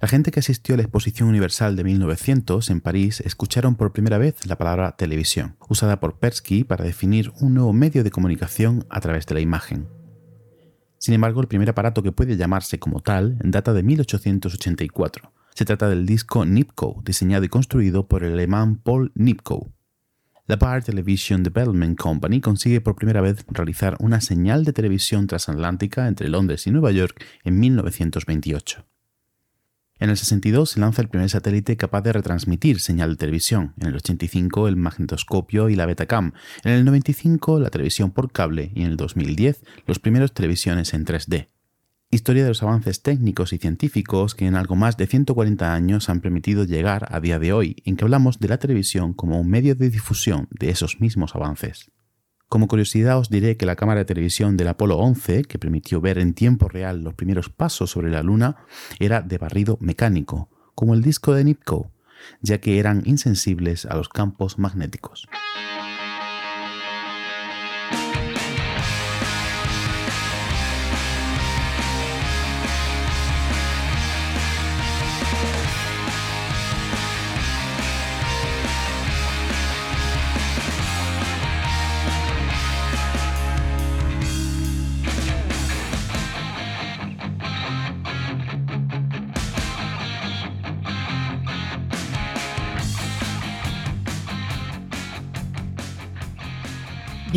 La gente que asistió a la Exposición Universal de 1900 en París escucharon por primera vez la palabra televisión, usada por Persky para definir un nuevo medio de comunicación a través de la imagen. Sin embargo, el primer aparato que puede llamarse como tal data de 1884. Se trata del disco Nipkow, diseñado y construido por el alemán Paul Nipkow. La Bar Television Development Company consigue por primera vez realizar una señal de televisión transatlántica entre Londres y Nueva York en 1928. En el 62 se lanza el primer satélite capaz de retransmitir señal de televisión, en el 85 el magnetoscopio y la Betacam, en el 95 la televisión por cable y en el 2010 los primeros televisiones en 3D. Historia de los avances técnicos y científicos que en algo más de 140 años han permitido llegar a día de hoy, en que hablamos de la televisión como un medio de difusión de esos mismos avances. Como curiosidad os diré que la cámara de televisión del Apolo 11, que permitió ver en tiempo real los primeros pasos sobre la Luna, era de barrido mecánico, como el disco de Nipkow, ya que eran insensibles a los campos magnéticos.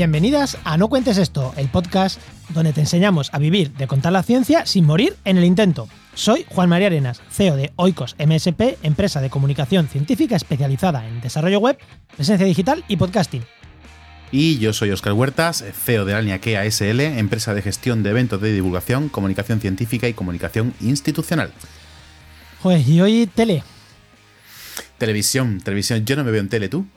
Bienvenidas a No Cuentes Esto, el podcast donde te enseñamos a vivir de contar la ciencia sin morir en el intento. Soy Juan María Arenas, CEO de Oikos MSP, empresa de comunicación científica especializada en desarrollo web, presencia digital y podcasting. Y yo soy Oscar Huertas, CEO de Alnia Kea SL, empresa de gestión de eventos de divulgación, comunicación científica y comunicación institucional. Joder, y hoy tele. Televisión, televisión. Yo no me veo en tele, ¿tú?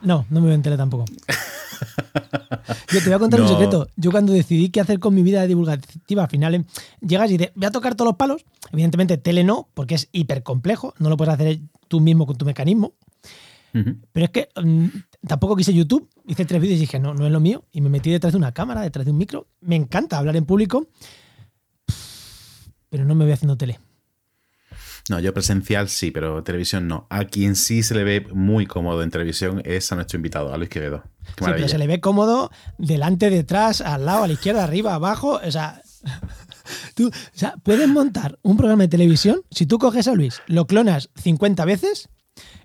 No, no me veo en tele tampoco. Yo te voy a contar un secreto. Yo cuando decidí qué hacer con mi vida divulgativa, al final em, llegas y dices, voy a tocar todos los palos. Evidentemente, tele no, porque es hiper complejo. No lo puedes hacer tú mismo con tu mecanismo. Pero es que mm, tampoco quise YouTube. Hice tres vídeos y dije, no, no es lo mío. Y me metí detrás de una cámara, detrás de un micro. Me encanta hablar en público, pero no me voy haciendo tele. No, yo presencial sí, pero televisión no. A quien sí se le ve muy cómodo en televisión es a nuestro invitado, a Luis Quevedo. sí, pero se le ve cómodo delante, detrás, al lado, a la izquierda, arriba, abajo. O sea, tú, o sea, puedes montar un programa de televisión. Si tú coges a Luis, lo clonas 50 veces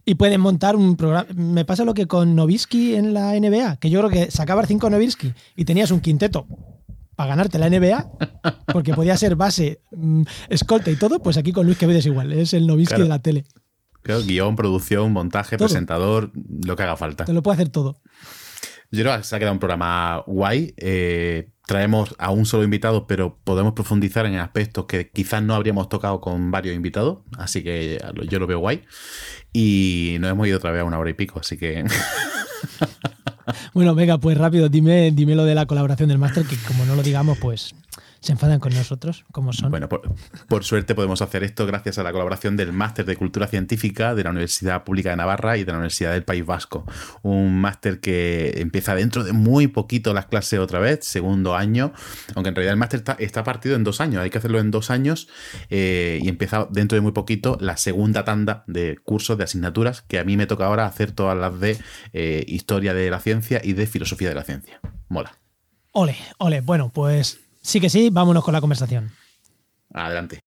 y puedes montar un programa. Me pasa lo que con Novisky en la NBA, que yo creo que sacabas 5 Novisky y tenías un quinteto para ganarte la NBA, porque podía ser base, mm, escolta y todo, pues aquí con Luis Quevedo es igual, es el Novisky de la tele. Claro, guion, producción, montaje, presentador, lo que haga falta. Te lo puede hacer todo. Yo creo que se ha quedado un programa guay. Eh, traemos a un solo invitado, pero podemos profundizar en aspectos que quizás no habríamos tocado con varios invitados. Así que yo lo veo guay. Y nos hemos ido otra vez a una hora y pico, así que. bueno, venga, pues rápido, dime, dime lo de la colaboración del máster, que como no lo digamos, pues se enfadan con nosotros, como son. Bueno, por, suerte podemos hacer esto gracias a la colaboración del Máster de Cultura Científica de la Universidad Pública de Navarra y de la Universidad del País Vasco. Un máster que empieza dentro de muy poquito las clases otra vez, segundo año, aunque en realidad el máster está, partido en dos años, hay que hacerlo en dos años eh, y empieza dentro de muy poquito la segunda tanda de cursos, de asignaturas, que a mí me toca ahora hacer todas las de eh, historia de la ciencia y de filosofía de la ciencia. Mola. Ole, ole. Bueno, pues Sí que sí, vámonos con la conversación. Adelante.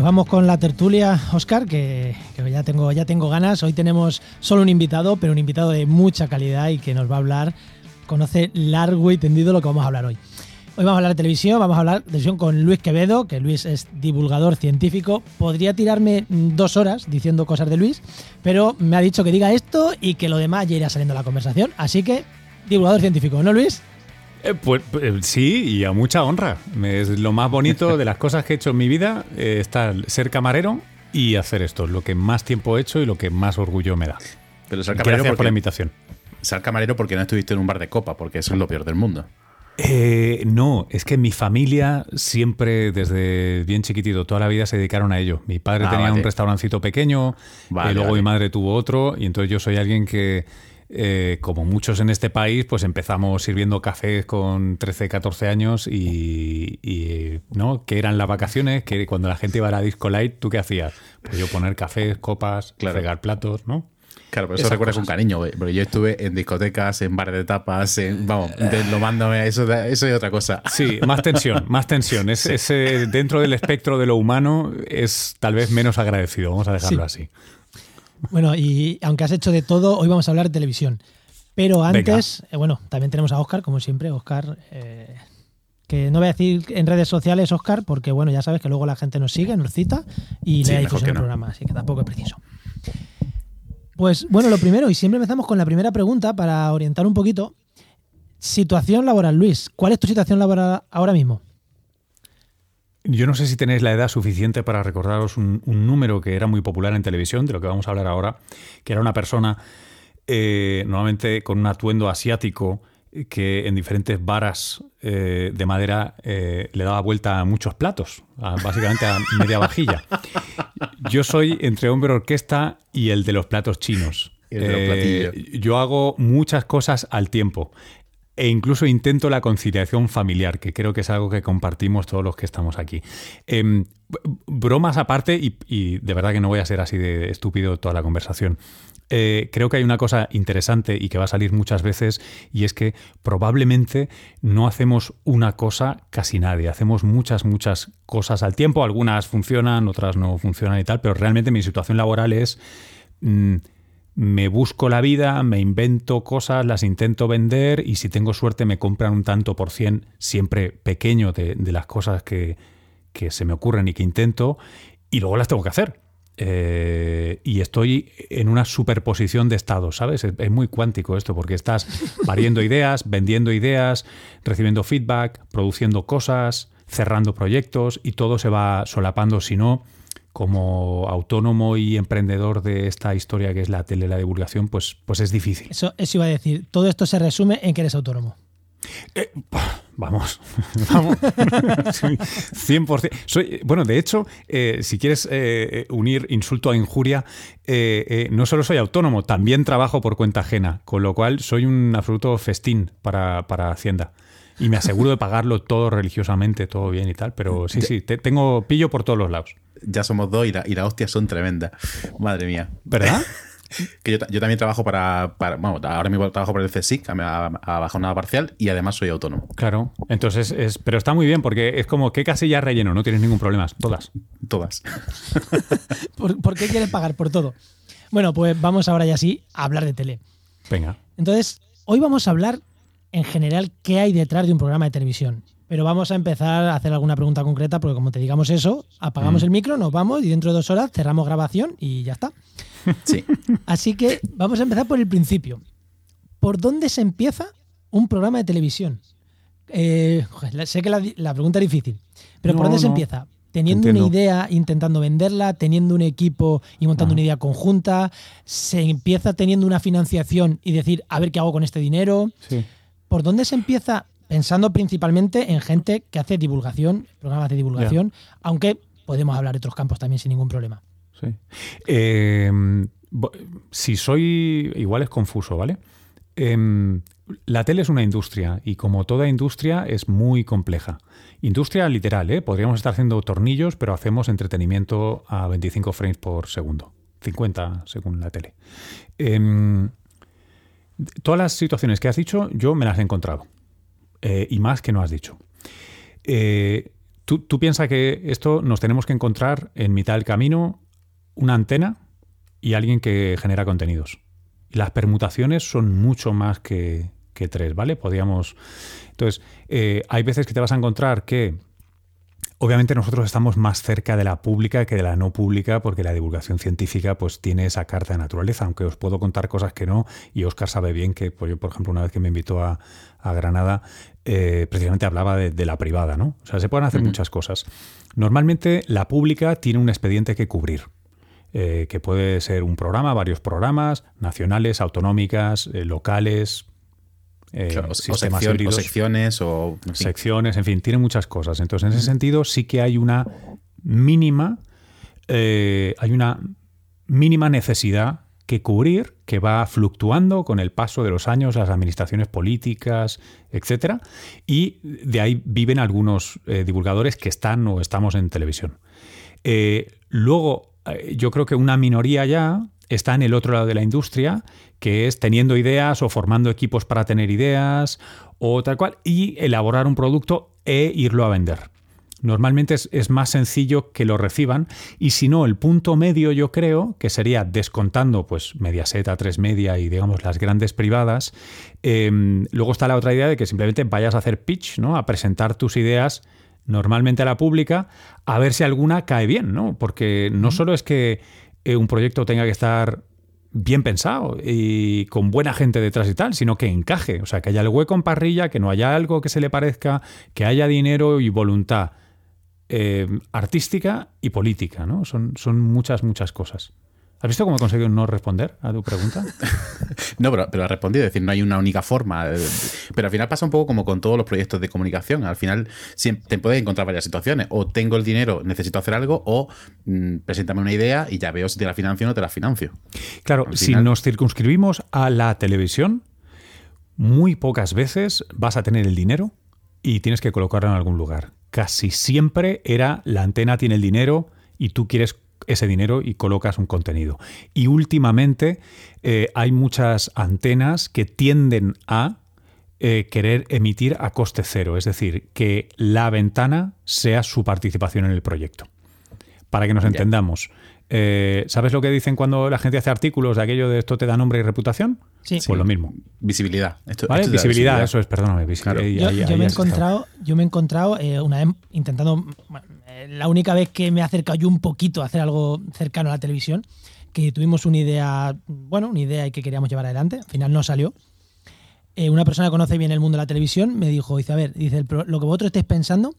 Pues vamos con la tertulia, Oscar, que, ya, tengo, ya tengo ganas. Hoy tenemos solo un invitado, pero un invitado de mucha calidad y que nos va a hablar, conoce largo y tendido lo que vamos a hablar hoy. Hoy vamos a hablar de televisión, vamos a hablar de televisión con Luis Quevedo, que Luis es divulgador científico. Podría tirarme dos horas diciendo cosas de Luis, pero me ha dicho que diga esto y que lo demás ya irá saliendo la conversación. Así que, divulgador científico, ¿no, Luis? Eh, pues, eh, sí, y a mucha honra. Es lo más bonito de las cosas que he hecho en mi vida, eh, estar, ser camarero y hacer esto. Lo que más tiempo he hecho y lo que más orgullo me da. Pero ser camarero por la invitación. ser camarero porque no estuviste en un bar de copa, porque eso es lo peor del mundo. Eh, no, es que mi familia siempre, desde bien chiquitito, toda la vida se dedicaron a ello. Mi padre Ah, tenía vale. un restaurancito pequeño, Vale, y luego vale. mi madre tuvo otro, y entonces yo soy alguien que, eh, como muchos en este país, pues empezamos sirviendo cafés con 13, 14 años y, y, ¿no? Que eran las vacaciones, que cuando la gente iba a la Disco Light, ¿tú qué hacías? Pues yo poner cafés, copas, Claro. fregar platos, ¿no? Claro, pero eso Esas recuerda cosas. con cariño, güey, porque yo estuve en discotecas, en bares de tapas, en, vamos, deslomándome, eso, eso es otra cosa. Sí, más tensión, más tensión. Es, eh, dentro del espectro de lo humano es tal vez menos agradecido, vamos a dejarlo así. Bueno, y aunque has hecho de todo, hoy vamos a hablar de televisión. Pero antes, eh, bueno, también tenemos a Oscar, como siempre. Oscar, eh, que no voy a decir en redes sociales, Oscar, porque bueno, ya sabes que luego la gente nos sigue, nos cita y Sí, le da difusión no. programa, así que tampoco es preciso. Pues bueno, lo primero, y siempre empezamos con la primera pregunta para orientar un poquito. Situación laboral, Luis. ¿Cuál es tu situación laboral ahora mismo? Yo no sé si tenéis la edad suficiente para recordaros un, un número que era muy popular en televisión, de lo que vamos a hablar ahora, que era una persona eh, normalmente con un atuendo asiático eh, que en diferentes varas eh, de madera eh, le daba vuelta a muchos platos, a- básicamente a media vajilla. Yo soy entre hombre orquesta y el de los platos chinos. El de los Eh, platillos. yo hago muchas cosas al tiempo. E incluso intento la conciliación familiar, que creo que es algo que compartimos todos los que estamos aquí. Em, bromas aparte, y, y de verdad que no voy a ser así de estúpido toda la conversación. Eh, creo que hay una cosa interesante y que va a salir muchas veces, y es que probablemente no hacemos una cosa casi nadie. Hacemos muchas, muchas cosas al tiempo. Algunas funcionan, otras no funcionan y tal, pero realmente mi situación laboral es. mm, me busco la vida, me invento cosas, las intento vender y si tengo suerte me compran un tanto por cien, siempre pequeño de, de las cosas que, que se me ocurren y que intento, y luego las tengo que hacer. Eh, y estoy en una superposición de estados, ¿sabes? Es, es muy cuántico esto, porque estás pariendo ideas, vendiendo ideas, recibiendo feedback, produciendo cosas, cerrando proyectos y todo se va solapando, si no, como autónomo y emprendedor de esta historia que es la tele, la divulgación, pues, pues es difícil. Eso, eso iba a decir. Todo esto se resume en que eres autónomo. Eh, vamos, vamos. Sí, 100%. Soy, bueno, de hecho, eh, si quieres eh, unir insulto a injuria, eh, eh, no solo soy autónomo, también trabajo por cuenta ajena, con lo cual soy un absoluto festín para, para Hacienda. Y me aseguro de pagarlo todo religiosamente, todo bien y tal, pero sí, sí, te- tengo pillo por todos los lados. Ya somos dos y, la- y las hostias son tremendas. Madre mía. ¿Verdad? Que yo, yo también trabajo para, para- Bueno, ahora mismo trabajo para el CSIC, a, a, a baja nada parcial, y además soy autónomo. Claro, entonces es, pero está muy bien porque es como qué casilla relleno, no tienes ningún problema, todas. Todas. ¿Por, por qué quieres pagar por todo? Bueno, pues vamos ahora ya sí a hablar de tele. Venga. Entonces, hoy vamos a hablar en general qué hay detrás de un programa de televisión. Pero vamos a empezar a hacer alguna pregunta concreta, porque como te digamos eso, apagamos el micro, nos vamos y dentro de dos horas cerramos grabación y ya está. Sí. Así que vamos a empezar por el principio. ¿Por dónde se empieza un programa de televisión? Eh, sé que la, la pregunta es difícil, pero ¿por No, dónde se empieza? Teniendo una idea, intentando venderla, teniendo un equipo y montando Ajá. una idea conjunta, se empieza teniendo una financiación y decir, a ver qué hago con este dinero. Sí. ¿Por dónde se empieza? Pensando principalmente en gente que hace divulgación, programas de divulgación, aunque podemos hablar de otros campos también sin ningún problema. Sí. Eh, bo- si soy. Igual es confuso, ¿vale? Em, la tele es una industria y como toda industria es muy compleja. Industria literal, ¿eh? Podríamos estar haciendo tornillos, pero hacemos entretenimiento a 25 frames por segundo. 50 según la tele. Em, todas las situaciones que has dicho, yo me las he encontrado. Eh, y más que no has dicho. Eh, ¿tú, piensas que esto nos tenemos que encontrar en mitad del camino una antena y alguien que genera contenidos. Las permutaciones son mucho más que, que tres, ¿vale? Podríamos. Entonces, eh, hay veces que te vas a encontrar que. Obviamente nosotros estamos más cerca de la pública que de la no pública porque la divulgación científica pues tiene esa carta de naturaleza, aunque os puedo contar cosas que no y Oscar sabe bien que, pues, yo por ejemplo una vez que me invitó a, a Granada eh, precisamente hablaba de, de la privada, ¿no? O sea, se pueden hacer muchas cosas. Normalmente la pública tiene un expediente que cubrir. eh, que puede ser un programa, varios programas, nacionales, autonómicas, eh, locales, eh, o, secciones o secciones, en fin, tiene muchas cosas. Entonces, en ese sentido, sí que hay una mínima, hay una mínima necesidad que cubrir, que va fluctuando con el paso de los años, las administraciones políticas, etcétera, y de ahí viven algunos divulgadores que están o estamos en televisión. luego eh, yo creo que una minoría ya está en el otro lado de la industria, que es teniendo ideas o formando equipos para tener ideas o tal cual, y elaborar un producto e irlo a vender. Normalmente es, más sencillo que lo reciban y si no, el punto medio yo creo que sería descontando pues Mediaset, A3 Media y digamos las grandes privadas. Em, luego está la otra idea de que simplemente vayas a hacer pitch, ¿no? a presentar tus ideas normalmente a la pública, a ver si alguna cae bien, ¿no? Porque no solo es que eh, un proyecto tenga que estar bien pensado y con buena gente detrás y tal, sino que encaje, o sea, que haya el hueco en parrilla, que no haya algo que se le parezca, que haya dinero y voluntad eh, artística y política, ¿no? Son, son muchas, muchas cosas. ¿Has visto cómo he conseguido no responder a tu pregunta? no, pero, pero ha respondido, es decir, no hay una única forma. Eh, pero al final pasa un poco como con todos los proyectos de comunicación. Al final te puedes encontrar varias situaciones. O tengo el dinero, necesito hacer algo, o mm, preséntame una idea y ya veo si te la financio o no te la financio. Claro, si nos circunscribimos a la televisión, muy pocas veces vas a tener el dinero y tienes que colocarlo en algún lugar. Casi siempre era la antena tiene el dinero y tú quieres ese dinero y colocas un contenido. Y últimamente eh, hay muchas antenas que tienden a eh, querer emitir a coste cero, es decir, que la ventana sea su participación en el proyecto. Para que nos entendamos, eh, ¿sabes lo que dicen cuando la gente hace artículos de aquello de esto te da nombre y reputación? Sí. Pues lo mismo. Visibilidad. visibilidad, eso es, perdóname. yo, me he encontrado, yo me he encontrado una vez intentando la única vez que me he acercado yo un poquito a hacer algo cercano a la televisión, que tuvimos una idea, bueno, una idea y que queríamos llevar adelante, al final no salió. Eh, una persona que conoce bien el mundo de la televisión me dijo, dice, a ver, dice, lo que vosotros estáis pensando,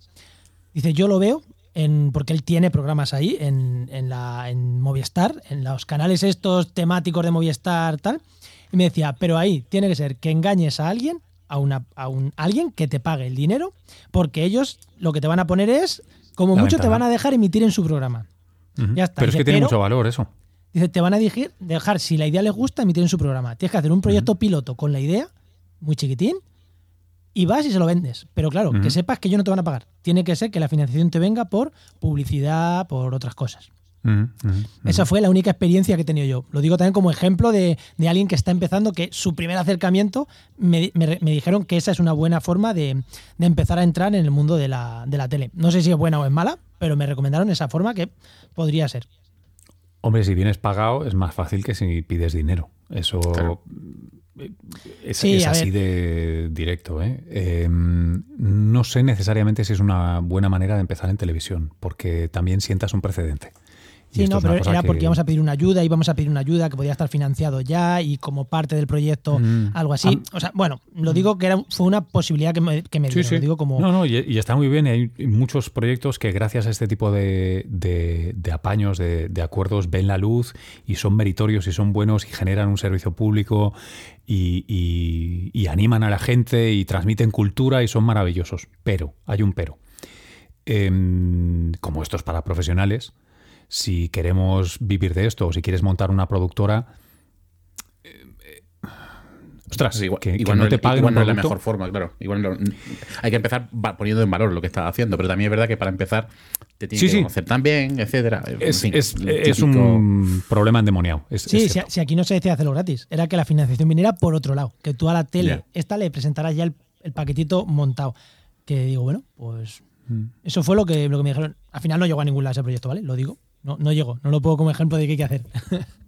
dice, yo lo veo, en, porque él tiene programas ahí en, en, en Movistar, en los canales estos temáticos de Movistar, tal. Y me decía, pero ahí tiene que ser que engañes a alguien, a, una, a un, alguien que te pague el dinero, porque ellos lo que te van a poner es como mucho te van a dejar emitir en su programa. Ya está. Pero es que tiene mucho valor eso. Dice, te van a dejar, si la idea les gusta, emitir en su programa. Tienes que hacer un proyecto piloto con la idea, muy chiquitín, y vas y se lo vendes. Pero claro, que sepas que ellos no te van a pagar. Tiene que ser que la financiación te venga por publicidad, por otras cosas. Esa fue la única experiencia que he tenido yo. Lo digo también como ejemplo de, alguien que está empezando, que su primer acercamiento me, dijeron que esa es una buena forma de, empezar a entrar en el mundo de la, tele. No sé si es buena o es mala, pero me recomendaron esa forma que podría ser. Hombre, si vienes pagado es más fácil que si pides dinero. Eso es, así de directo. ¿eh? Em, no sé necesariamente si es una buena manera de empezar en televisión, porque también sientas un precedente. Sí, no, pero era porque íbamos a pedir una ayuda, íbamos a pedir una ayuda que podía estar financiado ya y como parte del proyecto, mm. algo así. o sea, bueno, lo digo que era, fue una posibilidad que me, que me Lo digo como... No, no, y, está muy bien. hay muchos proyectos que gracias a este tipo de, de, apaños, de, de, acuerdos, ven la luz y son meritorios y son buenos y generan un servicio público y, y animan a la gente y transmiten cultura y son maravillosos. Pero, hay un pero. Em, como estos para profesionales, si queremos vivir de esto o si quieres montar una productora, eh, eh, ostras, igual, que, no, te paguen igual no es la mejor forma, claro. Igual hay que empezar poniendo en valor lo que estás haciendo, pero también es verdad que para empezar te tienes que conocer también, etcétera. Es, un problema endemoniado. sí, si, aquí no se decía hacerlo gratis, era que la financiación viniera por otro lado, que tú a la tele esta le presentarás ya el, paquetito montado. Que digo, bueno, pues mm. eso fue lo que, lo que me dijeron. Al final no llegó a ningún lado ese proyecto, ¿vale? Lo digo. No, no llego, no lo puedo como ejemplo de qué hay que hacer.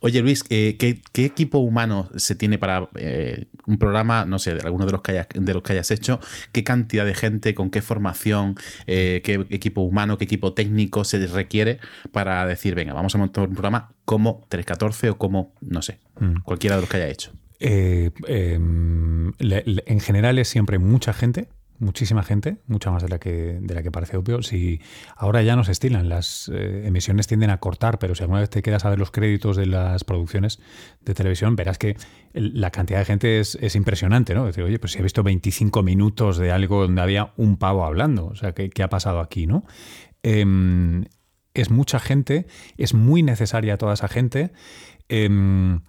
Oye Luis, eh, ¿qué, equipo humano se tiene para eh, un programa, no sé, de alguno de los, que hayas, de los que hayas hecho? ¿Qué cantidad de gente, con qué formación, eh, qué equipo humano, qué equipo técnico se requiere para decir, venga, vamos a montar un programa como 314 o como, no sé, mm. cualquiera de los que haya hecho? Em, en general es siempre mucha gente, muchísima gente, mucha más de la que, de la que parece obvio. Si ahora ya no se estilan, las eh, emisiones tienden a cortar, pero si alguna vez te quedas a ver los créditos de las producciones de televisión, verás que la cantidad de gente es, impresionante, ¿no? Decir, oye, pues si he visto 25 minutos de algo donde había un pavo hablando, o sea, ¿qué, ha pasado aquí, no? Em, es mucha gente, es muy necesaria toda esa gente. Em,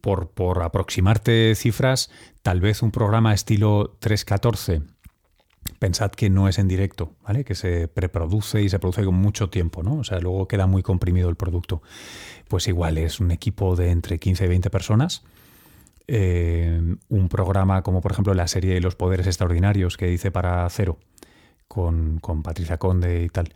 por, por aproximarte cifras, tal vez un programa estilo 314 pensad que no es en directo, ¿vale? Que se preproduce y se produce con mucho tiempo, ¿no? O sea, luego queda muy comprimido el producto. Pues igual es un equipo de entre 15 y 20 personas. Eh, un programa como por ejemplo la serie de Los Poderes Extraordinarios que dice para Cero con, con Patricia Conde y tal.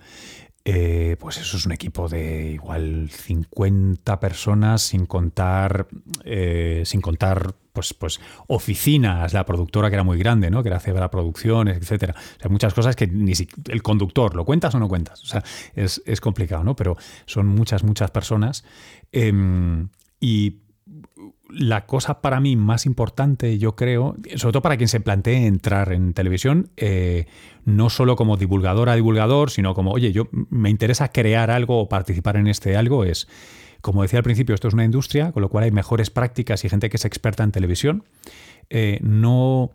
Eh, pues eso es un equipo de igual 50 personas sin contar eh, sin contar pues, pues oficinas, la productora que era muy grande, ¿no? que era Cebra Producciones, etcétera. O sea, muchas cosas que ni si, el conductor, ¿lo cuentas o no cuentas? O sea, es, complicado, ¿no? Pero son muchas, muchas personas. Em, y la cosa para mí más importante, yo creo, sobre todo para quien se plantee entrar en televisión, eh, no solo como divulgadora, divulgador, sino como, oye, yo me interesa crear algo o participar en este algo, es, como decía al principio, esto es una industria, con lo cual hay mejores prácticas y gente que es experta en televisión. Eh, no,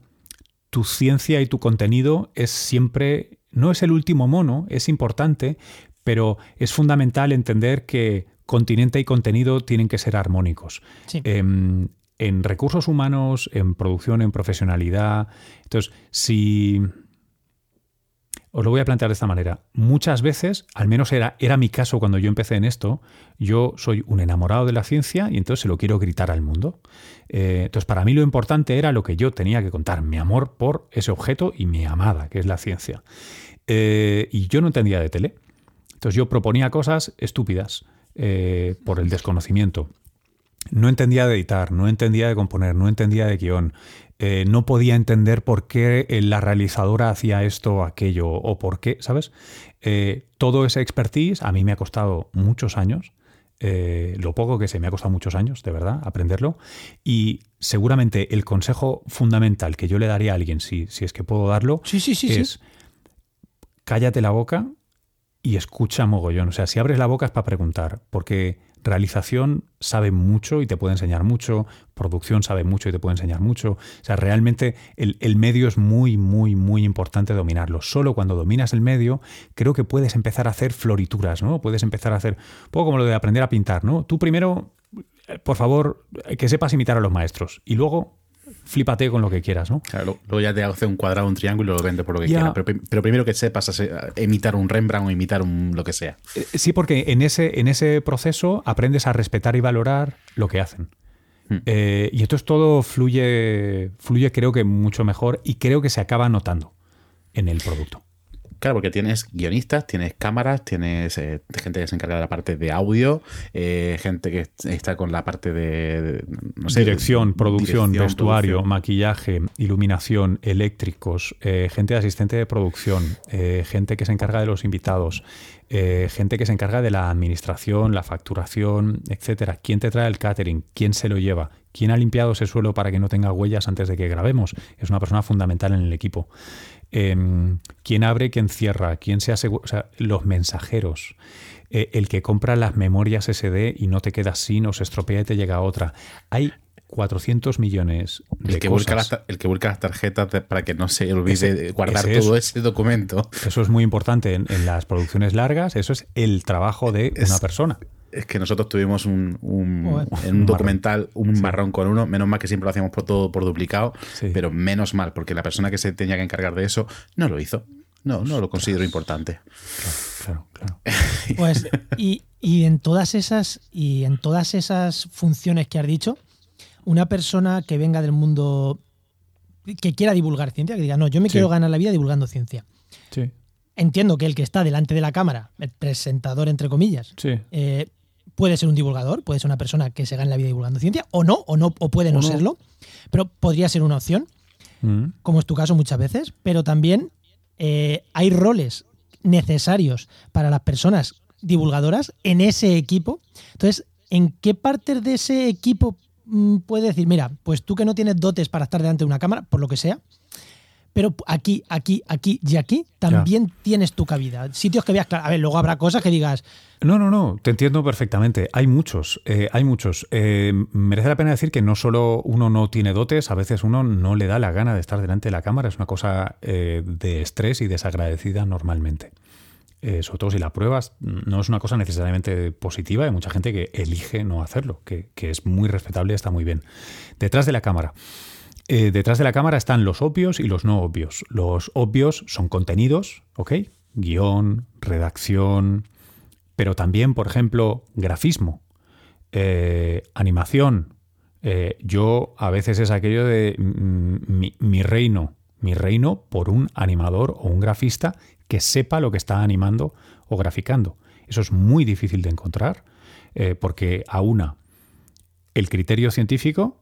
tu ciencia y tu contenido es siempre, no es el último mono, es importante, pero es fundamental entender que continente y contenido tienen que ser armónicos. Em, en recursos humanos, en producción, en profesionalidad. Entonces, si... Os lo voy a plantear de esta manera. Muchas veces, al menos era, era mi caso cuando yo empecé en esto, yo soy un enamorado de la ciencia y entonces se lo quiero gritar al mundo. Eh, entonces, para mí lo importante era lo que yo tenía que contar, mi amor por ese objeto y mi amada, que es la ciencia. Eh, y yo no entendía de tele. Entonces yo proponía cosas estúpidas. Eh, por el desconocimiento. No entendía de editar, no entendía de componer, no entendía de guion. Eh, no podía entender por qué eh, la realizadora hacía esto o aquello, o por qué, ¿sabes? todo ese expertise a mí me ha costado muchos años. lo poco que sé, me ha costado muchos años, de verdad, aprenderlo. Y seguramente el consejo fundamental que yo le daría a alguien, si, si es que puedo darlo, sí, sí, sí, es cállate la boca y escucha mogollón. O sea, si abres la boca es para preguntar, porque realización sabe mucho y te puede enseñar mucho, producción sabe mucho y te puede enseñar mucho. O sea, realmente el, el, medio es muy, muy, muy importante dominarlo. Solo cuando dominas el medio, creo que puedes empezar a hacer florituras, ¿no? Puedes empezar a hacer, un poco como lo de aprender a pintar, ¿no? Tú primero, por favor, que sepas imitar a los maestros y luego flípate con lo que quieras, ¿no? Claro, luego ya te hace un cuadrado, un triángulo y lo vende por lo que quieras. Pero, primero que sepas imitar un Rembrandt o imitar un lo que sea. Eh, sí, porque en ese, en ese proceso aprendes a respetar y valorar lo que hacen. Hmm. Eh, y entonces todo fluye, fluye creo que mucho mejor y creo que se acaba notando en el producto. Claro, porque tienes guionistas, tienes cámaras, tienes eh, gente que se encarga de la parte de audio, eh, gente que está con la parte de, dirección, producción, vestuario, maquillaje, iluminación, eléctricos, eh, gente de asistente de producción, gente que se encarga de los invitados, gente que se encarga de la administración, la facturación, etcétera. ¿Quién te trae el catering? ¿Quién se lo lleva? ¿Quién ha limpiado ese suelo para que no tenga huellas antes de que grabemos? Es una persona fundamental en el equipo. Em, quién abre, quién cierra, quién se asegura, o sea, los mensajeros, eh, el que compra las memorias SD y no te quedas sin o se estropea y te llega otra. Hay 400 millones de el que Busca las, el que busca las tarjetas para que no se olvide guardar todo ese documento. Eso es muy importante en, en, las producciones largas, eso es el trabajo de una persona es que nosotros tuvimos un, en un documental un marrón con uno, menos mal que siempre lo hacíamos por todo por duplicado, pero menos mal, porque la persona que se tenía que encargar de eso no lo hizo. No, no lo considero importante. Claro, claro. Pues, y, en todas esas, y en todas esas funciones que has dicho, una persona que venga del mundo que quiera divulgar ciencia, que diga, no, yo me quiero ganar la vida divulgando ciencia. Sí. Entiendo que el que está delante de la cámara, el presentador entre comillas, eh, puede ser un divulgador, puede ser una persona que se gane la vida divulgando ciencia, o no, o no, o puede no, serlo, pero podría ser una opción, mm. como es tu caso muchas veces, pero también eh, hay roles necesarios para las personas divulgadoras en ese equipo. Entonces, ¿en qué partes de ese equipo mm, puede decir, mira, pues tú que no tienes dotes para estar delante de una cámara, por lo que sea, pero aquí, aquí, aquí y aquí también tienes tu cabida. Sitios que veas, claro, a ver, luego habrá cosas que digas, no, no, no, te entiendo perfectamente. Hay muchos, eh, hay muchos. Eh, merece la pena decir que no solo uno no tiene dotes, a veces uno no le da la gana de estar delante de la cámara. Es una cosa eh, de estrés y desagradecida normalmente. sobre todo si la pruebas, no es una cosa necesariamente positiva. Hay mucha gente que elige no hacerlo, que, es muy respetable y está muy bien. Detrás de la cámara. Detrás de la cámara están los obvios y los no obvios. Los obvios son contenidos, ¿ok? Guión, redacción, pero también, por ejemplo, grafismo, eh, animación. Eh, yo a veces es aquello de mm, mi, reino, mi reino por un animador o un grafista que sepa lo que está animando o graficando. Eso es muy difícil de encontrar eh, porque aúna el criterio científico,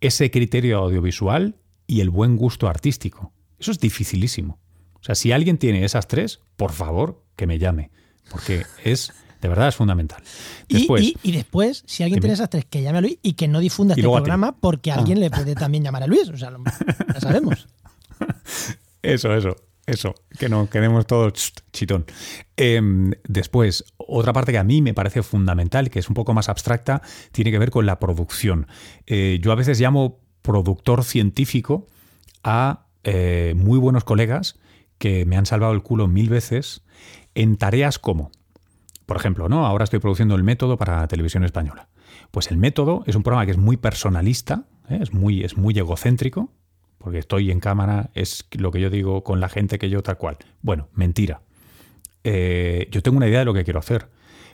ese criterio audiovisual y el buen gusto artístico. Eso es dificilísimo. O sea, si alguien tiene esas tres, por favor, que me llame porque es, de verdad, es fundamental. Después, y, después, si alguien tiene esas tres, que llame a Luis y que no difunda este programa porque alguien ah. le puede también llamar a Luis. O sea, ya sabemos. Eso, eso. Eso, que no quedemos todos chitón. Em, después, otra parte que a mí me parece fundamental, que es un poco más abstracta, tiene que ver con la producción. Eh, yo a veces llamo productor científico a eh, muy buenos colegas que me han salvado el culo mil veces en tareas como, por ejemplo, ¿no? Ahora estoy produciendo el método para televisión española. Pues el método es un programa que es muy personalista, ¿eh? es, muy, es muy egocéntrico, porque estoy en cámara, es lo que yo digo con la gente que yo tal cual. Bueno, mentira. Eh, yo tengo una idea de lo que quiero hacer,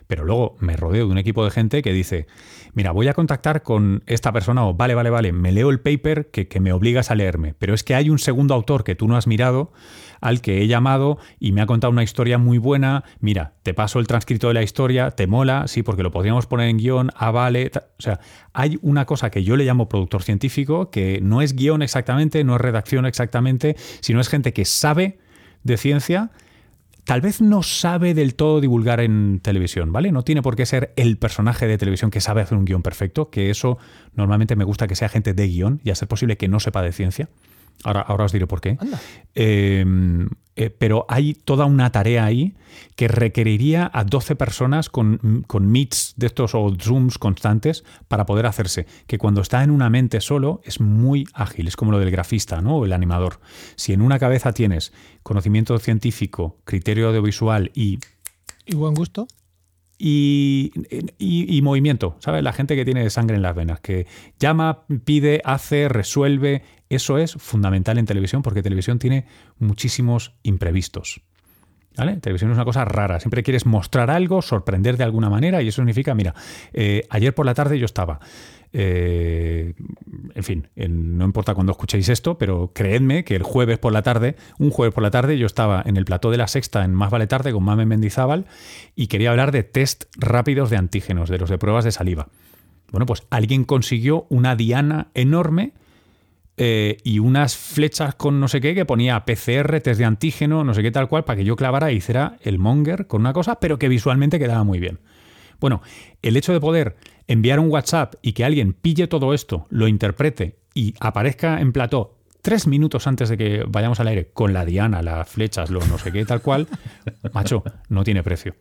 pero luego me rodeo de un equipo de gente que dice, mira, voy a contactar con esta persona o vale, vale, vale, me leo el paper que, que me obligas a leerme, pero es que hay un segundo autor que tú no has mirado al que he llamado y me ha contado una historia muy buena. Mira, te paso el transcrito de la historia, te mola, sí, porque lo podríamos poner en guion, ah, vale. O sea, hay una cosa que yo le llamo productor científico, que no es guion exactamente, no es redacción exactamente, sino es gente que sabe de ciencia tal vez no sabe del todo divulgar en televisión, ¿vale? No tiene por qué ser el personaje de televisión que sabe hacer un guion perfecto, que eso normalmente me gusta que sea gente de guion y a ser posible que no sepa de ciencia. Ahora, ahora os diré por qué. Em, eh, pero hay toda una tarea ahí que requeriría a 12 personas con, con, meets de estos o zooms constantes para poder hacerse. Que cuando está en una mente solo es muy ágil, es como lo del grafista ¿no? o el animador. Si en una cabeza tienes conocimiento científico, criterio audiovisual y... Y buen gusto. Y, y, movimiento, ¿sabes? La gente que tiene sangre en las venas, que llama, pide, hace, resuelve eso es fundamental en televisión porque televisión tiene muchísimos imprevistos. ¿Vale? Televisión es una cosa rara. Siempre quieres mostrar algo, sorprender de alguna manera y eso significa, mira, eh, ayer por la tarde yo estaba, eh, en fin, no importa cuando escuchéis esto, pero creedme que el jueves por la tarde, un jueves por la tarde, yo estaba en el plató de la sexta en Más Vale Tarde con Mame Mendizábal y quería hablar de test rápidos de antígenos, de los de pruebas de saliva. Bueno, pues alguien consiguió una diana enorme eh, y unas flechas con no sé qué que ponía PCR, test de antígeno, no sé qué tal cual, para que yo clavara y hiciera el monger con una cosa, pero que visualmente quedaba muy bien. Bueno, el hecho de poder enviar un WhatsApp y que alguien pille todo esto, lo interprete y aparezca en plató tres minutos antes de que vayamos al aire con la diana, las flechas, lo no sé qué tal cual, macho, no tiene precio.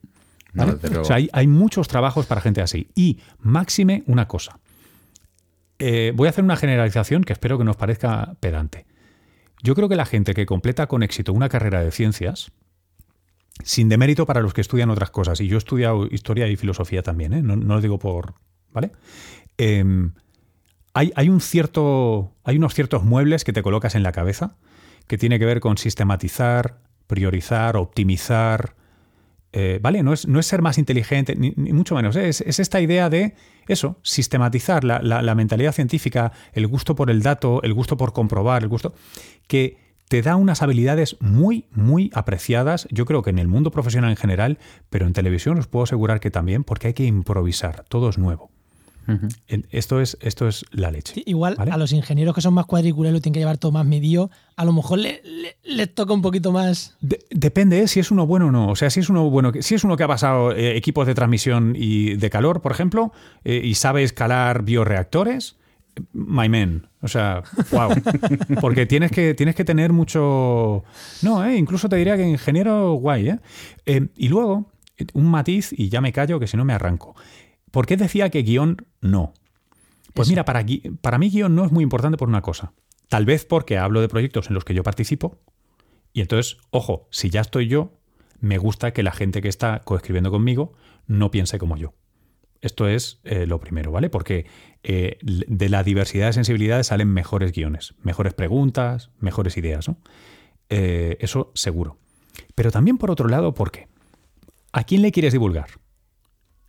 o sea, hay, hay muchos trabajos para gente así. Y máxime una cosa. Eh, voy a hacer una generalización que espero que nos parezca pedante. Yo creo que la gente que completa con éxito una carrera de ciencias, sin demérito para los que estudian otras cosas, y yo he estudiado historia y filosofía también, ¿eh? no, lo digo por. ¿Vale? Em, hay, un cierto, hay unos ciertos muebles que te colocas en la cabeza que tiene que ver con sistematizar, priorizar, optimizar, eh, ¿Vale? No es, no es, ser más inteligente, ni, mucho menos. ¿eh? Es, esta idea de eso, sistematizar la, mentalidad científica, el gusto por el dato, el gusto por comprobar, el gusto. que te da unas habilidades muy, muy apreciadas, yo creo que en el mundo profesional en general, pero en televisión os puedo asegurar que también, porque hay que improvisar, todo es nuevo. Esto es, esto es la leche. igual a los ingenieros que son más cuadriculares lo tienen que llevar todo más medido, a lo mejor les le, toca un poquito más. depende ¿eh? si es uno bueno o no. O sea, si es uno bueno, si es uno que ha pasado eh, equipos de transmisión y de calor, por ejemplo, eh, y sabe escalar bioreactores, my man. O sea, wow. Porque tienes que, tienes que tener mucho. No, eh, incluso te diría que ingeniero guay, ¿eh? ¿eh? Y luego, un matiz, y ya me callo, que si no me arranco. ¿Por qué decía que guion no? Pues mira, para, para mí guion no es muy importante por una cosa. Tal vez porque hablo de proyectos en los que yo participo. Y entonces, ojo, si ya estoy yo, me gusta que la gente que está coescribiendo conmigo no piense como yo. Esto es eh, lo primero, ¿vale? Porque eh, de la diversidad de sensibilidades salen mejores guiones, mejores preguntas, mejores ideas, ¿no? Eh, eso seguro. Pero también por otro lado, ¿por qué? ¿A quién le quieres divulgar?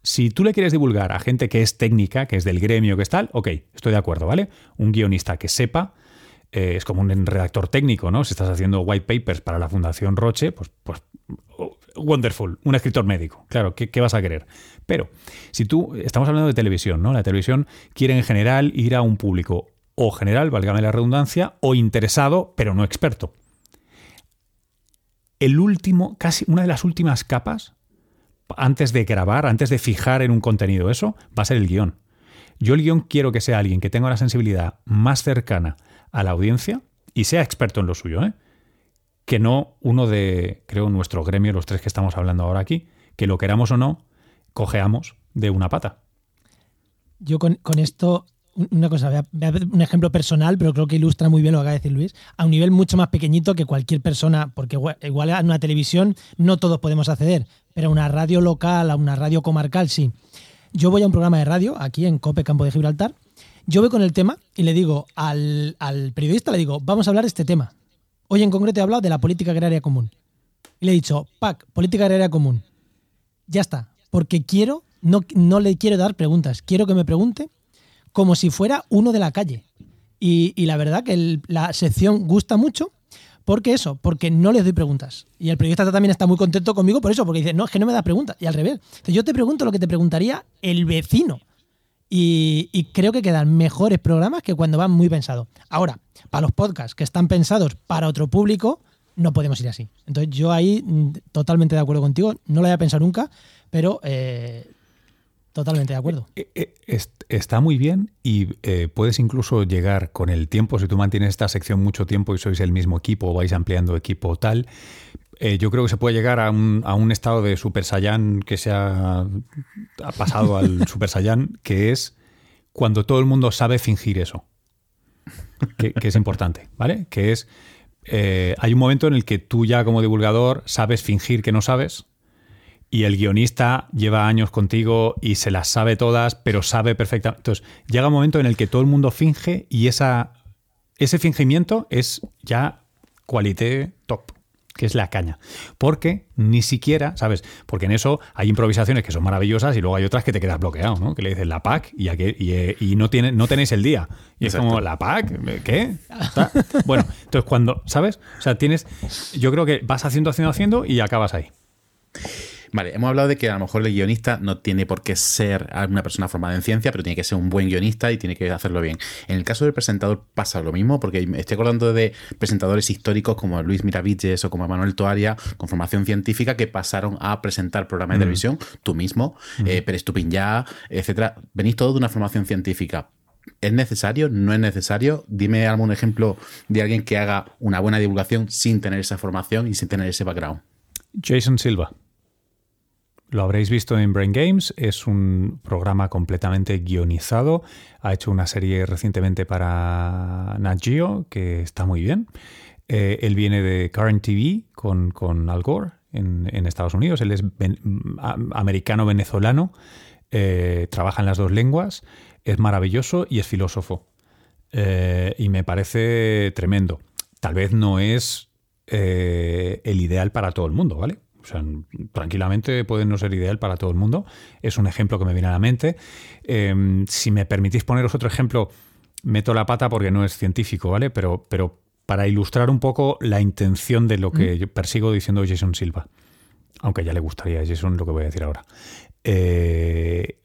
Si tú le quieres divulgar a gente que es técnica, que es del gremio, que es tal, ok, estoy de acuerdo, ¿vale? Un guionista que sepa, es como un redactor técnico, ¿no? Si estás haciendo white papers para la Fundación Roche, pues, pues wonderful, un escritor médico. Claro, ¿qué, vas a querer? Pero si tú, estamos hablando de televisión, ¿no? La televisión quiere en general ir a un público o general, válgame la redundancia, o interesado, pero no experto. El último, casi una de las últimas capas, antes de grabar, antes de fijar en un contenido eso, va a ser el guion. Yo el guion quiero que sea alguien que tenga una sensibilidad más cercana a la audiencia y sea experto en lo suyo, ¿eh? que no uno de, creo, nuestro gremio, los tres que estamos hablando ahora aquí, que lo queramos o no, cojeamos de una pata. Yo con, esto, una cosa, un ejemplo personal, pero creo que ilustra muy bien lo que acaba de decir Luis, a un nivel mucho más pequeñito que cualquier persona, porque igual, a una televisión no todos podemos acceder, pero una radio local, a una radio comarcal, sí. Yo voy a un programa de radio aquí en Cope Campo de Gibraltar, yo voy con el tema y le digo al, al periodista, le digo, vamos a hablar de este tema Hoy en concreto he hablado de la política agraria común. Y le he dicho, PAC, política agraria común. Ya está. Porque quiero, no, no le quiero dar preguntas. Quiero que me pregunte como si fuera uno de la calle. Y, la verdad que la sección gusta mucho porque eso, porque no les doy preguntas. Y el periodista también está muy contento conmigo por eso, porque dice, no, es que no me da preguntas. Y al revés. yo te pregunto lo que te preguntaría el vecino. Y, creo que quedan mejores programas que cuando van muy pensados. Ahora, para los podcasts que están pensados para otro público, no podemos ir así. Entonces yo ahí mm, totalmente de acuerdo contigo, no lo había pensado nunca, pero eh, totalmente de acuerdo. Eh, eh, está muy bien y puedes incluso llegar con el tiempo, si tú mantienes esta sección mucho tiempo y sois el mismo equipo o vais ampliando equipo tal, eh, yo creo que se puede llegar a un, estado de Super Saiyan que se ha, pasado al Super Saiyan, que es cuando todo el mundo sabe fingir eso. Que, es importante, ¿vale? Que es. Eh, hay un momento en el que tú ya como divulgador sabes fingir que no sabes y el guionista lleva años contigo y se las sabe todas, pero sabe perfectamente. Entonces, llega un momento en el que todo el mundo finge y esa, ese fingimiento es ya qualité top que es la caña. Porque ni siquiera, ¿sabes? Porque en eso hay improvisaciones que son maravillosas y luego hay otras que te quedas bloqueado, ¿no? Que le dices la PAC y, y, no, tiene, no tenéis el día. Y es como, ¿la PAC? ¿Qué? Bueno, entonces cuando, ¿sabes? O sea, tienes, yo creo que vas haciendo, haciendo, haciendo y acabas ahí. Vale, hemos hablado de que a lo mejor el guionista no tiene por qué ser una persona formada en ciencia, pero tiene que ser un buen guionista y tiene que hacerlo bien. En el caso del presentador pasa lo mismo, porque estoy acordando de presentadores históricos como Luis Miraviches o como Manuel Toaria, con formación científica, que pasaron a presentar programas de televisión, tú mismo, eh, Pérez Tupinyá, etcétera. Venís todos de una formación científica. ¿Es necesario? ¿No es necesario? Dime algún ejemplo de alguien que haga una buena divulgación sin tener esa formación y sin tener ese background. Jason Silva. Lo habréis visto en Brain Games, es un programa completamente guionizado. Ha hecho una serie recientemente para Nat Geo que está muy bien. Eh, él viene de Current TV con, con Al Gore en, Estados Unidos. Él es americano-venezolano, eh, trabaja en las dos lenguas, es maravilloso y es filósofo. Eh, y me parece tremendo. Tal vez no es el ideal para todo el mundo, ¿vale? O sea, tranquilamente puede no ser ideal para todo el mundo. Es un ejemplo que me viene a la mente. Em, si me permitís poneros otro ejemplo, meto la pata porque no es científico, ¿vale? Pero, pero para ilustrar un poco la intención de lo que yo persigo diciendo Jason Silva. Aunque ya le gustaría a Jason lo que voy a decir ahora. Eh,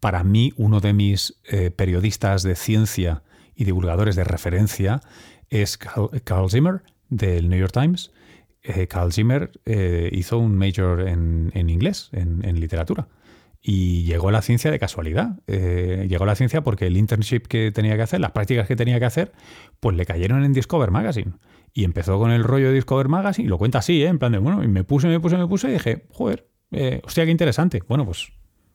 para mí, uno de mis eh, periodistas de ciencia y divulgadores de referencia es Carl Zimmer, del New York Times eh, Carl Zimmer eh, hizo un major en, inglés, en, literatura. Y llegó la ciencia de casualidad. Eh, llegó la ciencia porque el internship que tenía que hacer, las prácticas que tenía que hacer, pues le cayeron en Discover Magazine. Y empezó con el rollo de Discover Magazine y lo cuenta así, ¿eh? en plan de, bueno, y me puse, me puse, me puse y dije, joder, hostia, qué interesante. Bueno, pues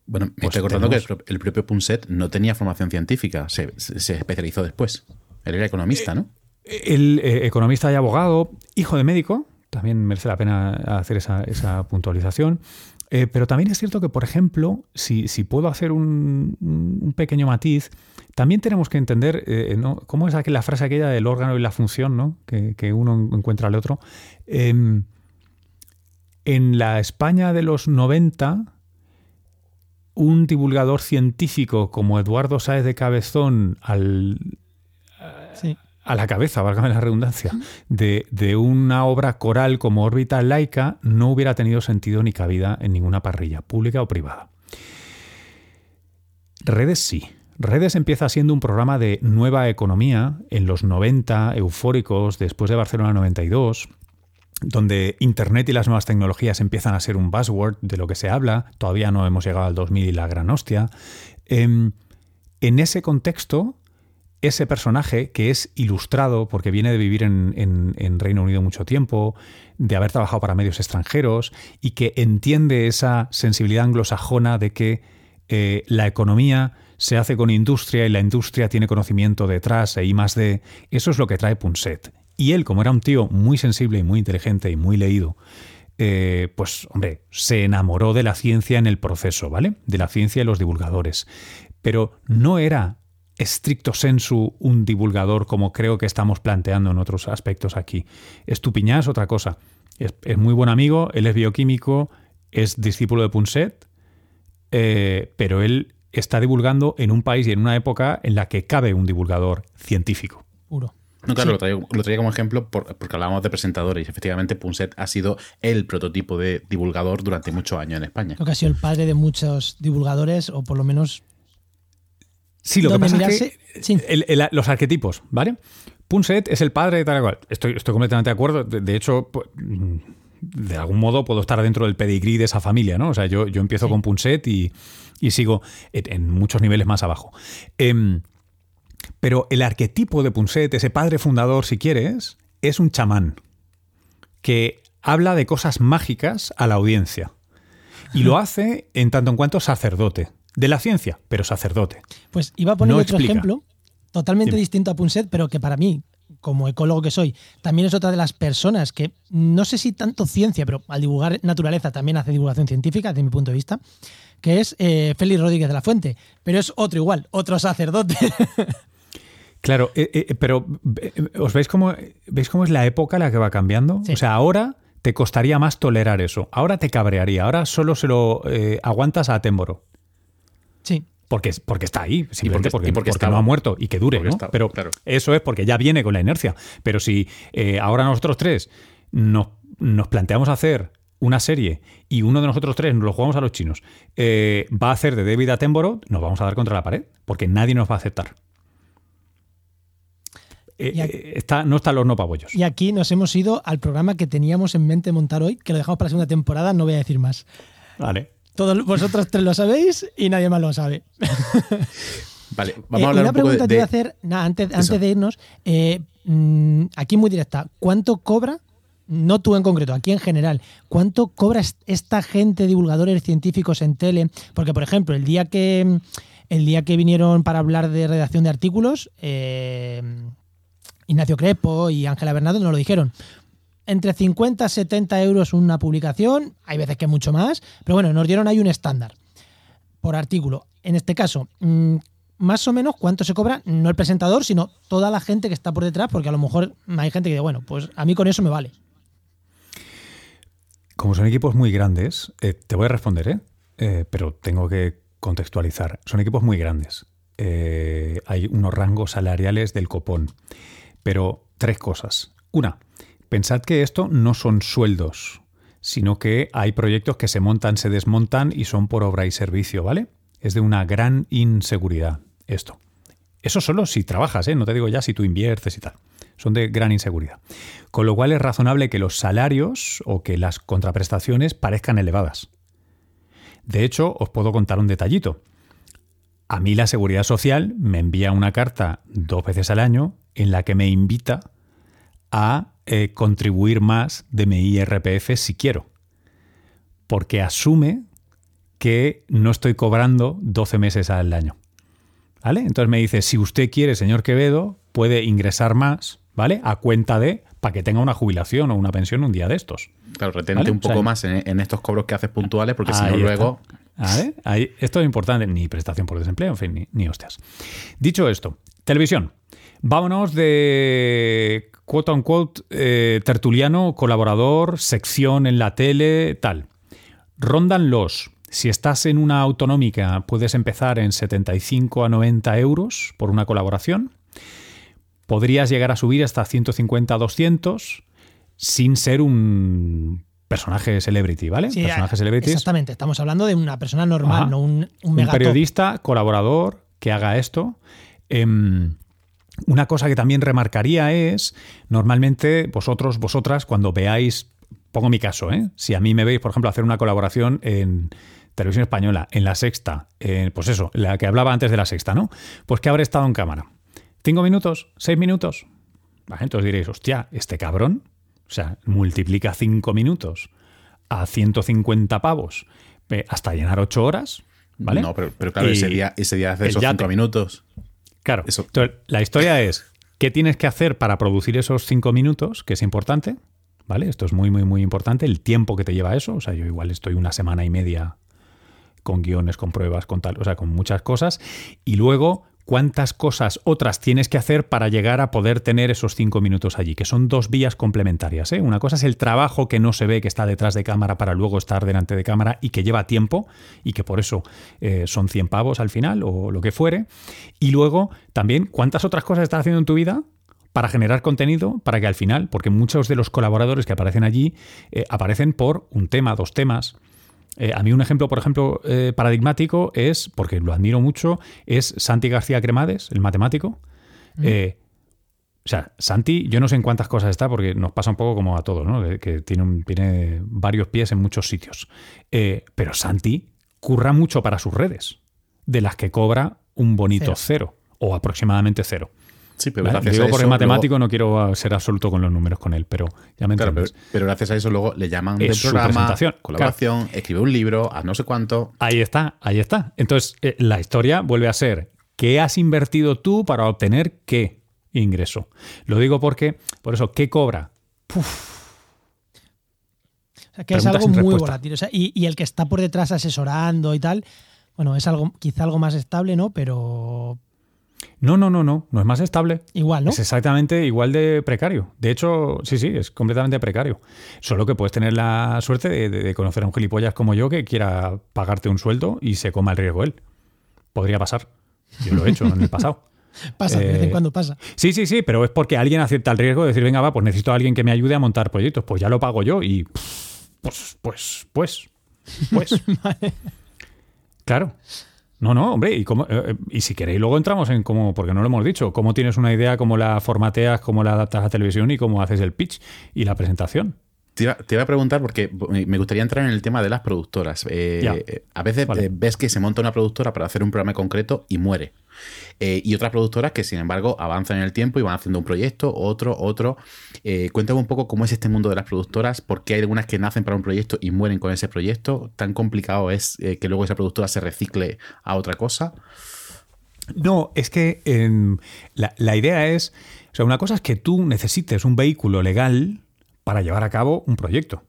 bueno, me Pues estoy acordando tenemos- que el, el propio Punset no tenía formación científica, se, especializó después. Él era economista, ¿no? El economista y abogado, hijo de médico, también merece la pena hacer esa, esa puntualización. Eh, pero también es cierto que, por ejemplo, si, si puedo hacer un, un pequeño matiz, también tenemos que entender eh, ¿no? cómo es la frase aquella del órgano y la función ¿no? que, que uno encuentra al otro. Em, en la España de los 90, un divulgador científico como Eduardo Sáez de Cabezón, al. A la cabeza, válgame la redundancia, de, de una obra coral como órbita laica no hubiera tenido sentido ni cabida en ninguna parrilla, pública o privada. Redes sí. Redes empieza siendo un programa de nueva economía en los 90, eufóricos, después de Barcelona 92, donde Internet y las nuevas tecnologías empiezan a ser un buzzword de lo que se habla. Todavía no hemos llegado al 2000 y la gran hostia. Em, en ese contexto, ese personaje que es ilustrado porque viene de vivir en, Reino Unido mucho tiempo, de haber trabajado para medios extranjeros y que entiende esa sensibilidad anglosajona de que eh, la economía se hace con industria y la industria tiene conocimiento detrás e I más D, eso es lo que trae Punset. Y él, como era un tío muy sensible y muy inteligente y muy leído, eh, pues hombre, se enamoró de la ciencia en el proceso, ¿vale? De la ciencia y los divulgadores. Pero no era estricto sensu un divulgador como creo que estamos planteando en otros aspectos aquí. Estupiñán es otra cosa. Es, es muy buen amigo, él es bioquímico, es discípulo de Punset, eh, pero él está divulgando en un país y en una época en la que cabe un divulgador científico. Puro. No, claro, Sí. lo, traigo, lo traía como ejemplo por- porque hablábamos de presentadores y efectivamente Punset ha sido el prototipo de divulgador durante muchos años en España. Creo que ha sido el padre de muchos divulgadores, o por lo menos. Sí, lo que ¿Dónde pasa mirarse? es que Sí. el- el- los arquetipos, ¿vale? Punset es el padre de tal cual. Estoy, estoy completamente de acuerdo. De, de hecho, pues, mm, de algún modo puedo estar dentro del pedigrí de esa familia, ¿no? O sea, yo, yo empiezo Sí. con Punset y, y sigo en, en muchos niveles más abajo. Em, pero el arquetipo de Punset, ese padre fundador, si quieres, es un chamán que habla de cosas mágicas a la audiencia. Y lo hace en tanto en cuanto sacerdote. De la ciencia, pero sacerdote. Pues iba a poner No otro explica. ejemplo, totalmente Dime. distinto a Punset, pero que para mí, como ecólogo que soy, también es otra de las personas que no sé si tanto ciencia, pero al divulgar naturaleza también hace divulgación científica, desde mi punto de vista, que es eh, Félix Rodríguez de la Fuente. Pero es otro igual, otro sacerdote. Claro, eh, eh, pero ¿os veis cómo, veis cómo es la época la que va cambiando? Sí. O sea, ahora te costaría más tolerar eso. Ahora te cabrearía. Ahora solo se lo aguantas a Temboro. Sí. Porque, porque está ahí, simplemente porque, y porque porque estaba. no ha muerto y que dure, ¿no? estaba, Pero claro. eso es porque ya viene con la inercia. Pero si eh, ahora nosotros tres nos, nos planteamos hacer una serie y uno de nosotros tres nos lo jugamos a los chinos, eh, va a hacer de David Attenborough, nos vamos a dar contra la pared, porque nadie nos va a aceptar. Eh, Y aquí- eh, está, no está el horno para bollos. Y aquí nos hemos ido al programa que teníamos en mente montar hoy, que lo dejamos para la segunda temporada, no voy a decir más. Vale. Todos vosotros tres lo sabéis y nadie más lo sabe. Vale, Eh, vamos a hablar una un poco pregunta de, te iba a hacer, antes, Eso. antes de irnos, eh, mm, aquí muy directa, ¿cuánto cobra, no tú en concreto, aquí en general, cuánto cobra est- esta gente, divulgadores científicos en tele? Porque, por ejemplo, el día que, el día que vinieron para hablar de redacción de artículos, eh, Ignacio Crepo y Ángela Bernardo nos lo dijeron. Entre 50 y 70 euros una publicación, hay veces que mucho más, pero bueno, nos dieron ahí un estándar por artículo. En este caso, mm, más o menos cuánto se cobra, no el presentador, sino toda la gente que está por detrás, porque a lo mejor hay gente que dice, bueno, pues a mí con eso me vale. Como son equipos muy grandes, eh, te voy a responder, ¿eh? Eh, pero tengo que contextualizar. Son equipos muy grandes. Hay unos rangos salariales del copón. Pero tres cosas. Una, pensad que esto no son sueldos, sino que hay proyectos que se montan, se desmontan y son por obra y servicio, ¿vale? Es de una gran inseguridad esto. Eso solo si trabajas, ¿eh? no te digo ya si tú inviertes y tal. Son de gran inseguridad. Con lo cual es razonable que los salarios o que las contraprestaciones parezcan elevadas. De hecho, os puedo contar un detallito. A mí la Seguridad Social me envía una carta dos veces al año en la que me invita a eh, contribuir más de mi IRPF si quiero. Porque asume que no estoy cobrando 12 meses al año. ¿Vale? Entonces me dice, si usted quiere, señor Quevedo, puede ingresar más, ¿vale? A cuenta de, para que tenga una jubilación o una pensión un día de estos. Claro, retente un poco más en, estos cobros que haces puntuales, porque si no luego... Ahí, esto es importante, ni prestación por desempleo, en fin, ni, hostias. Dicho esto, televisión. Vámonos de quote unquote eh, tertuliano, colaborador, sección en la tele, tal. Rondan los si estás en una autonómica, puedes empezar en 75 a 90 euros por una colaboración. Podrías llegar a subir hasta 150 a 200 sin ser un personaje celebrity, ¿vale? Sí, personaje celebrity. Exactamente, estamos hablando de una persona normal, no un, un, un periodista, colaborador que haga esto. Em, una cosa que también remarcaría es, normalmente vosotros, vosotras, cuando veáis, pongo mi caso, ¿eh? si a mí me veis, por ejemplo, hacer una colaboración en Televisión Española, en la sexta, pues eso, la que hablaba antes de la sexta, ¿no? Pues que habré estado en cámara. ¿Cinco minutos? ¿Seis minutos? entonces diréis, hostia, este cabrón, o sea, multiplica cinco minutos a 150 pavos hasta llenar ocho horas, ¿vale? No, pero, claro, ese día, ese día hace esos cinco minutos. Claro. Entonces, la historia es, ¿qué tienes que hacer para producir esos cinco minutos? Que es importante, ¿vale? Esto es muy, muy, muy importante, el tiempo que te lleva eso. O sea, yo igual estoy una semana y media con guiones, con pruebas, con tal, o sea, con muchas cosas. Y luego, cuántas cosas otras tienes que hacer para llegar a poder tener esos cinco minutos allí, que son dos vías complementarias. ¿eh? Una cosa es el trabajo que no se ve, que está detrás de cámara para luego estar delante de cámara y que lleva tiempo y que por eso eh, son 100 pavos al final o lo que fuere. Y luego también cuántas otras cosas estás haciendo en tu vida para generar contenido, para que al final, porque muchos de los colaboradores que aparecen allí eh, aparecen por un tema, dos temas, eh, a mí un ejemplo, por ejemplo, eh, paradigmático es, porque lo admiro mucho, es Santi García Cremades, el matemático. Eh, o sea, Santi, yo no sé en cuántas cosas está, porque nos pasa un poco como a todos, ¿no? Que tiene, tiene varios pies en muchos sitios. pero Santi curra mucho para sus redes, de las que cobra un bonito cero o aproximadamente cero. Sí, pero gracias digo por el matemático, no quiero ser absoluto con los números con él, pero ya me claro, pero, gracias a eso luego le llaman de programa, colaboración, escribe un libro, a no sé cuánto. Ahí está, ahí está. Entonces, eh, la historia vuelve a ser, ¿qué has invertido tú para obtener qué ingreso? Lo digo porque, por eso, ¿qué cobra? O sea, que es algo muy volátil. O sea, y, y el que está por detrás asesorando y tal, bueno, es algo, quizá algo más estable, ¿no? Pero, no, no, no, no, no es más estable. Igual, ¿no? Es exactamente igual de precario. De hecho, sí, sí, es completamente precario. Solo que puedes tener la suerte de, conocer a un gilipollas como yo que quiera pagarte un sueldo y se coma el riesgo él. Podría pasar. Yo lo he hecho en el pasado. Pasa, de vez en eh, cuando pasa. Sí, sí, sí, pero es porque alguien acepta el riesgo de decir, venga, va, pues necesito a alguien que me ayude a montar proyectos. Pues ya lo pago yo y. Pues, pues, pues, pues. Claro. No, no, hombre, y, cómo, eh, eh, y si queréis luego entramos en cómo, porque no lo hemos dicho, cómo tienes una idea, cómo la formateas, cómo la adaptas a televisión y cómo haces el pitch y la presentación. Te iba, a preguntar porque me gustaría entrar en el tema de las productoras. Eh, a veces ves que se monta una productora para hacer un programa concreto y muere. Eh, y otras productoras que, sin embargo, avanzan en el tiempo y van haciendo un proyecto, otro, otro. Eh, cuéntame un poco cómo es este mundo de las productoras, por qué hay algunas que nacen para un proyecto y mueren con ese proyecto. ¿Tan complicado es eh, que luego esa productora se recicle a otra cosa? No, es que em, la, idea es, o sea, una cosa es que tú necesites un vehículo legal para llevar a cabo un proyecto.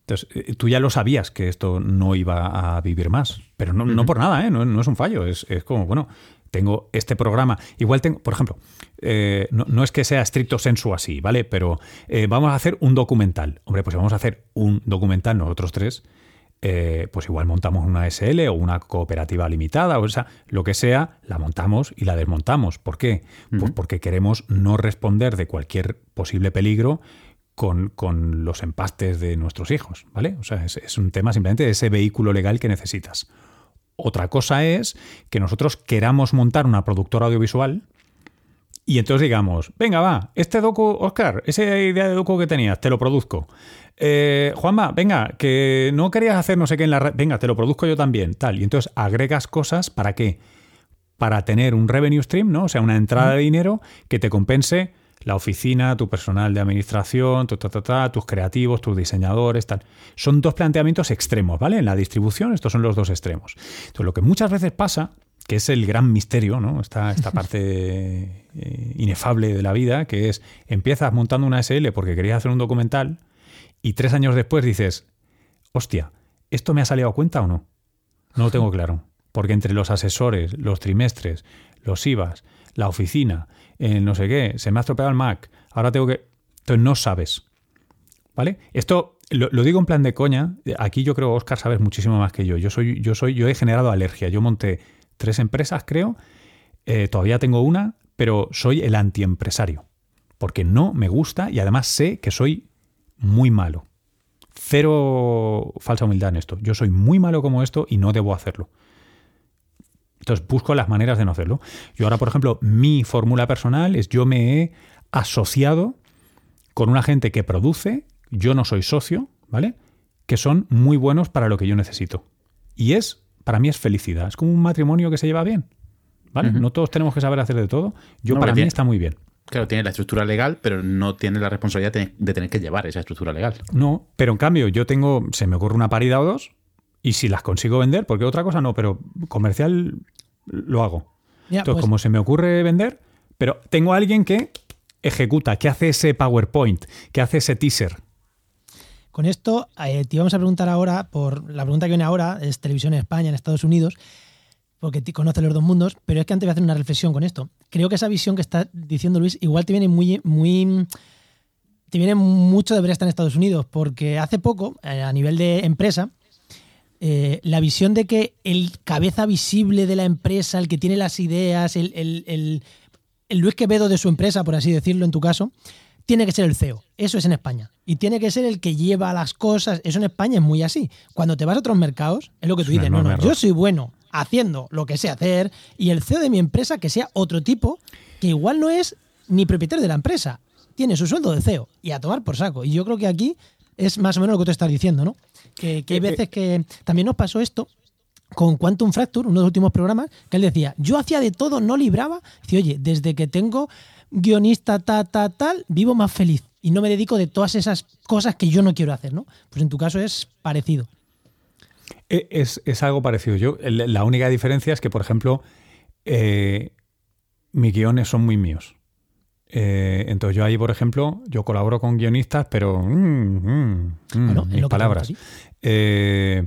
Entonces, tú ya lo sabías que esto no iba a vivir más, pero no, por nada, ¿eh? no, es un fallo, es, es, como, bueno, tengo este programa. Igual tengo, por ejemplo, eh, no, es que sea estricto sensu así, ¿vale? Pero eh, vamos a hacer un documental. Hombre, pues si vamos a hacer un documental nosotros tres, eh, pues igual montamos una SL o una cooperativa limitada, o sea, lo que sea, la montamos y la desmontamos. ¿Por qué? Pues porque queremos no responder de cualquier posible peligro con, los empastes de nuestros hijos, ¿vale? O sea, es, es un tema simplemente de ese vehículo legal que necesitas. Otra cosa es que nosotros queramos montar una productora audiovisual Y entonces digamos, venga, va, este docu, Oscar, esa idea de docu que tenías, te lo produzco. Eh, Juanma, venga, que no querías hacer no sé qué en la red, venga, te lo produzco yo también, tal. Y entonces agregas cosas para qué? Para tener un revenue stream, ¿no? O sea, una entrada de dinero que te compense la oficina, tu personal de administración, tu, tus creativos, tus diseñadores, tal. Son dos planteamientos extremos, ¿vale? En la distribución, estos son los dos extremos. Entonces, lo que muchas veces pasa, que es el gran misterio, ¿no? Esta, esta parte eh, inefable de la vida, que es, empiezas montando una SL porque querías hacer un documental y tres años después dices, hostia, ¿esto me ha salido a cuenta o no? No lo tengo claro. Porque entre los asesores, los trimestres, los IVAs, la oficina, el no sé qué, se me ha estropeado el Mac, ahora tengo que... Entonces no sabes. ¿Vale? Esto lo, digo en plan de coña. Aquí yo creo, Oscar, sabes muchísimo más que yo. Yo soy, yo soy, yo he generado alergia. Yo monté tres empresas, creo. Eh, todavía tengo una, pero soy el antiempresario. Porque no me gusta y además sé que soy muy malo. Cero falsa humildad en esto. Yo soy muy malo como esto y no debo hacerlo. Entonces busco las maneras de no hacerlo. Yo ahora, por ejemplo, mi fórmula personal es yo me he asociado con una gente que produce, yo no soy socio, ¿vale? Que son muy buenos para lo que yo necesito. Y es, para mí es felicidad. Es como un matrimonio que se lleva bien. ¿Vale? No todos tenemos que saber hacer de todo. Yo para mí está muy bien. Claro, tiene la estructura legal, pero no tiene la responsabilidad de tener que llevar esa estructura legal. No, pero en cambio yo tengo, se me ocurre una parida o dos, y si las consigo vender, porque otra cosa no, pero comercial lo hago. Entonces, pues como se me ocurre vender, pero tengo a alguien que ejecuta, que hace ese PowerPoint, que hace ese teaser. Con esto, eh, te íbamos a preguntar ahora, por la pregunta que viene ahora, es televisión en España, en Estados Unidos, porque conoce los dos mundos, pero es que antes voy a hacer una reflexión con esto. Creo que esa visión que está diciendo Luis igual te viene muy, muy, te viene mucho de estar en Estados Unidos, porque hace poco, eh, a nivel de empresa, eh, la visión de que el cabeza visible de la empresa, el que tiene las ideas, el, el, el, Luis Quevedo de su empresa, por así decirlo en tu caso, tiene que ser el CEO. Eso es en España. Y tiene que ser el que lleva las cosas. Eso en España es muy así. Cuando te vas a otros mercados, es lo que tú dices. No, no, yo soy bueno haciendo lo que sé hacer y el CEO de mi empresa que sea otro tipo que igual no es ni propietario de la empresa. Tiene su sueldo de CEO y a tomar por saco. Y yo creo que aquí es más o menos lo que tú estás diciendo, ¿no? Que, hay veces que también nos pasó esto con Quantum Fracture, uno de los últimos programas, que él decía, yo hacía de todo, no libraba. Dice, oye, desde que tengo guionista, ta, ta, tal, vivo más feliz y no me dedico de todas esas cosas que yo no quiero hacer, ¿no? Pues en tu caso es parecido. E, es, algo parecido. Yo, la única diferencia es que, por ejemplo, eh, mis guiones son muy míos. Eh, entonces yo ahí, por ejemplo, yo colaboro con guionistas, pero mm, mm, mm, mis palabras. Eh,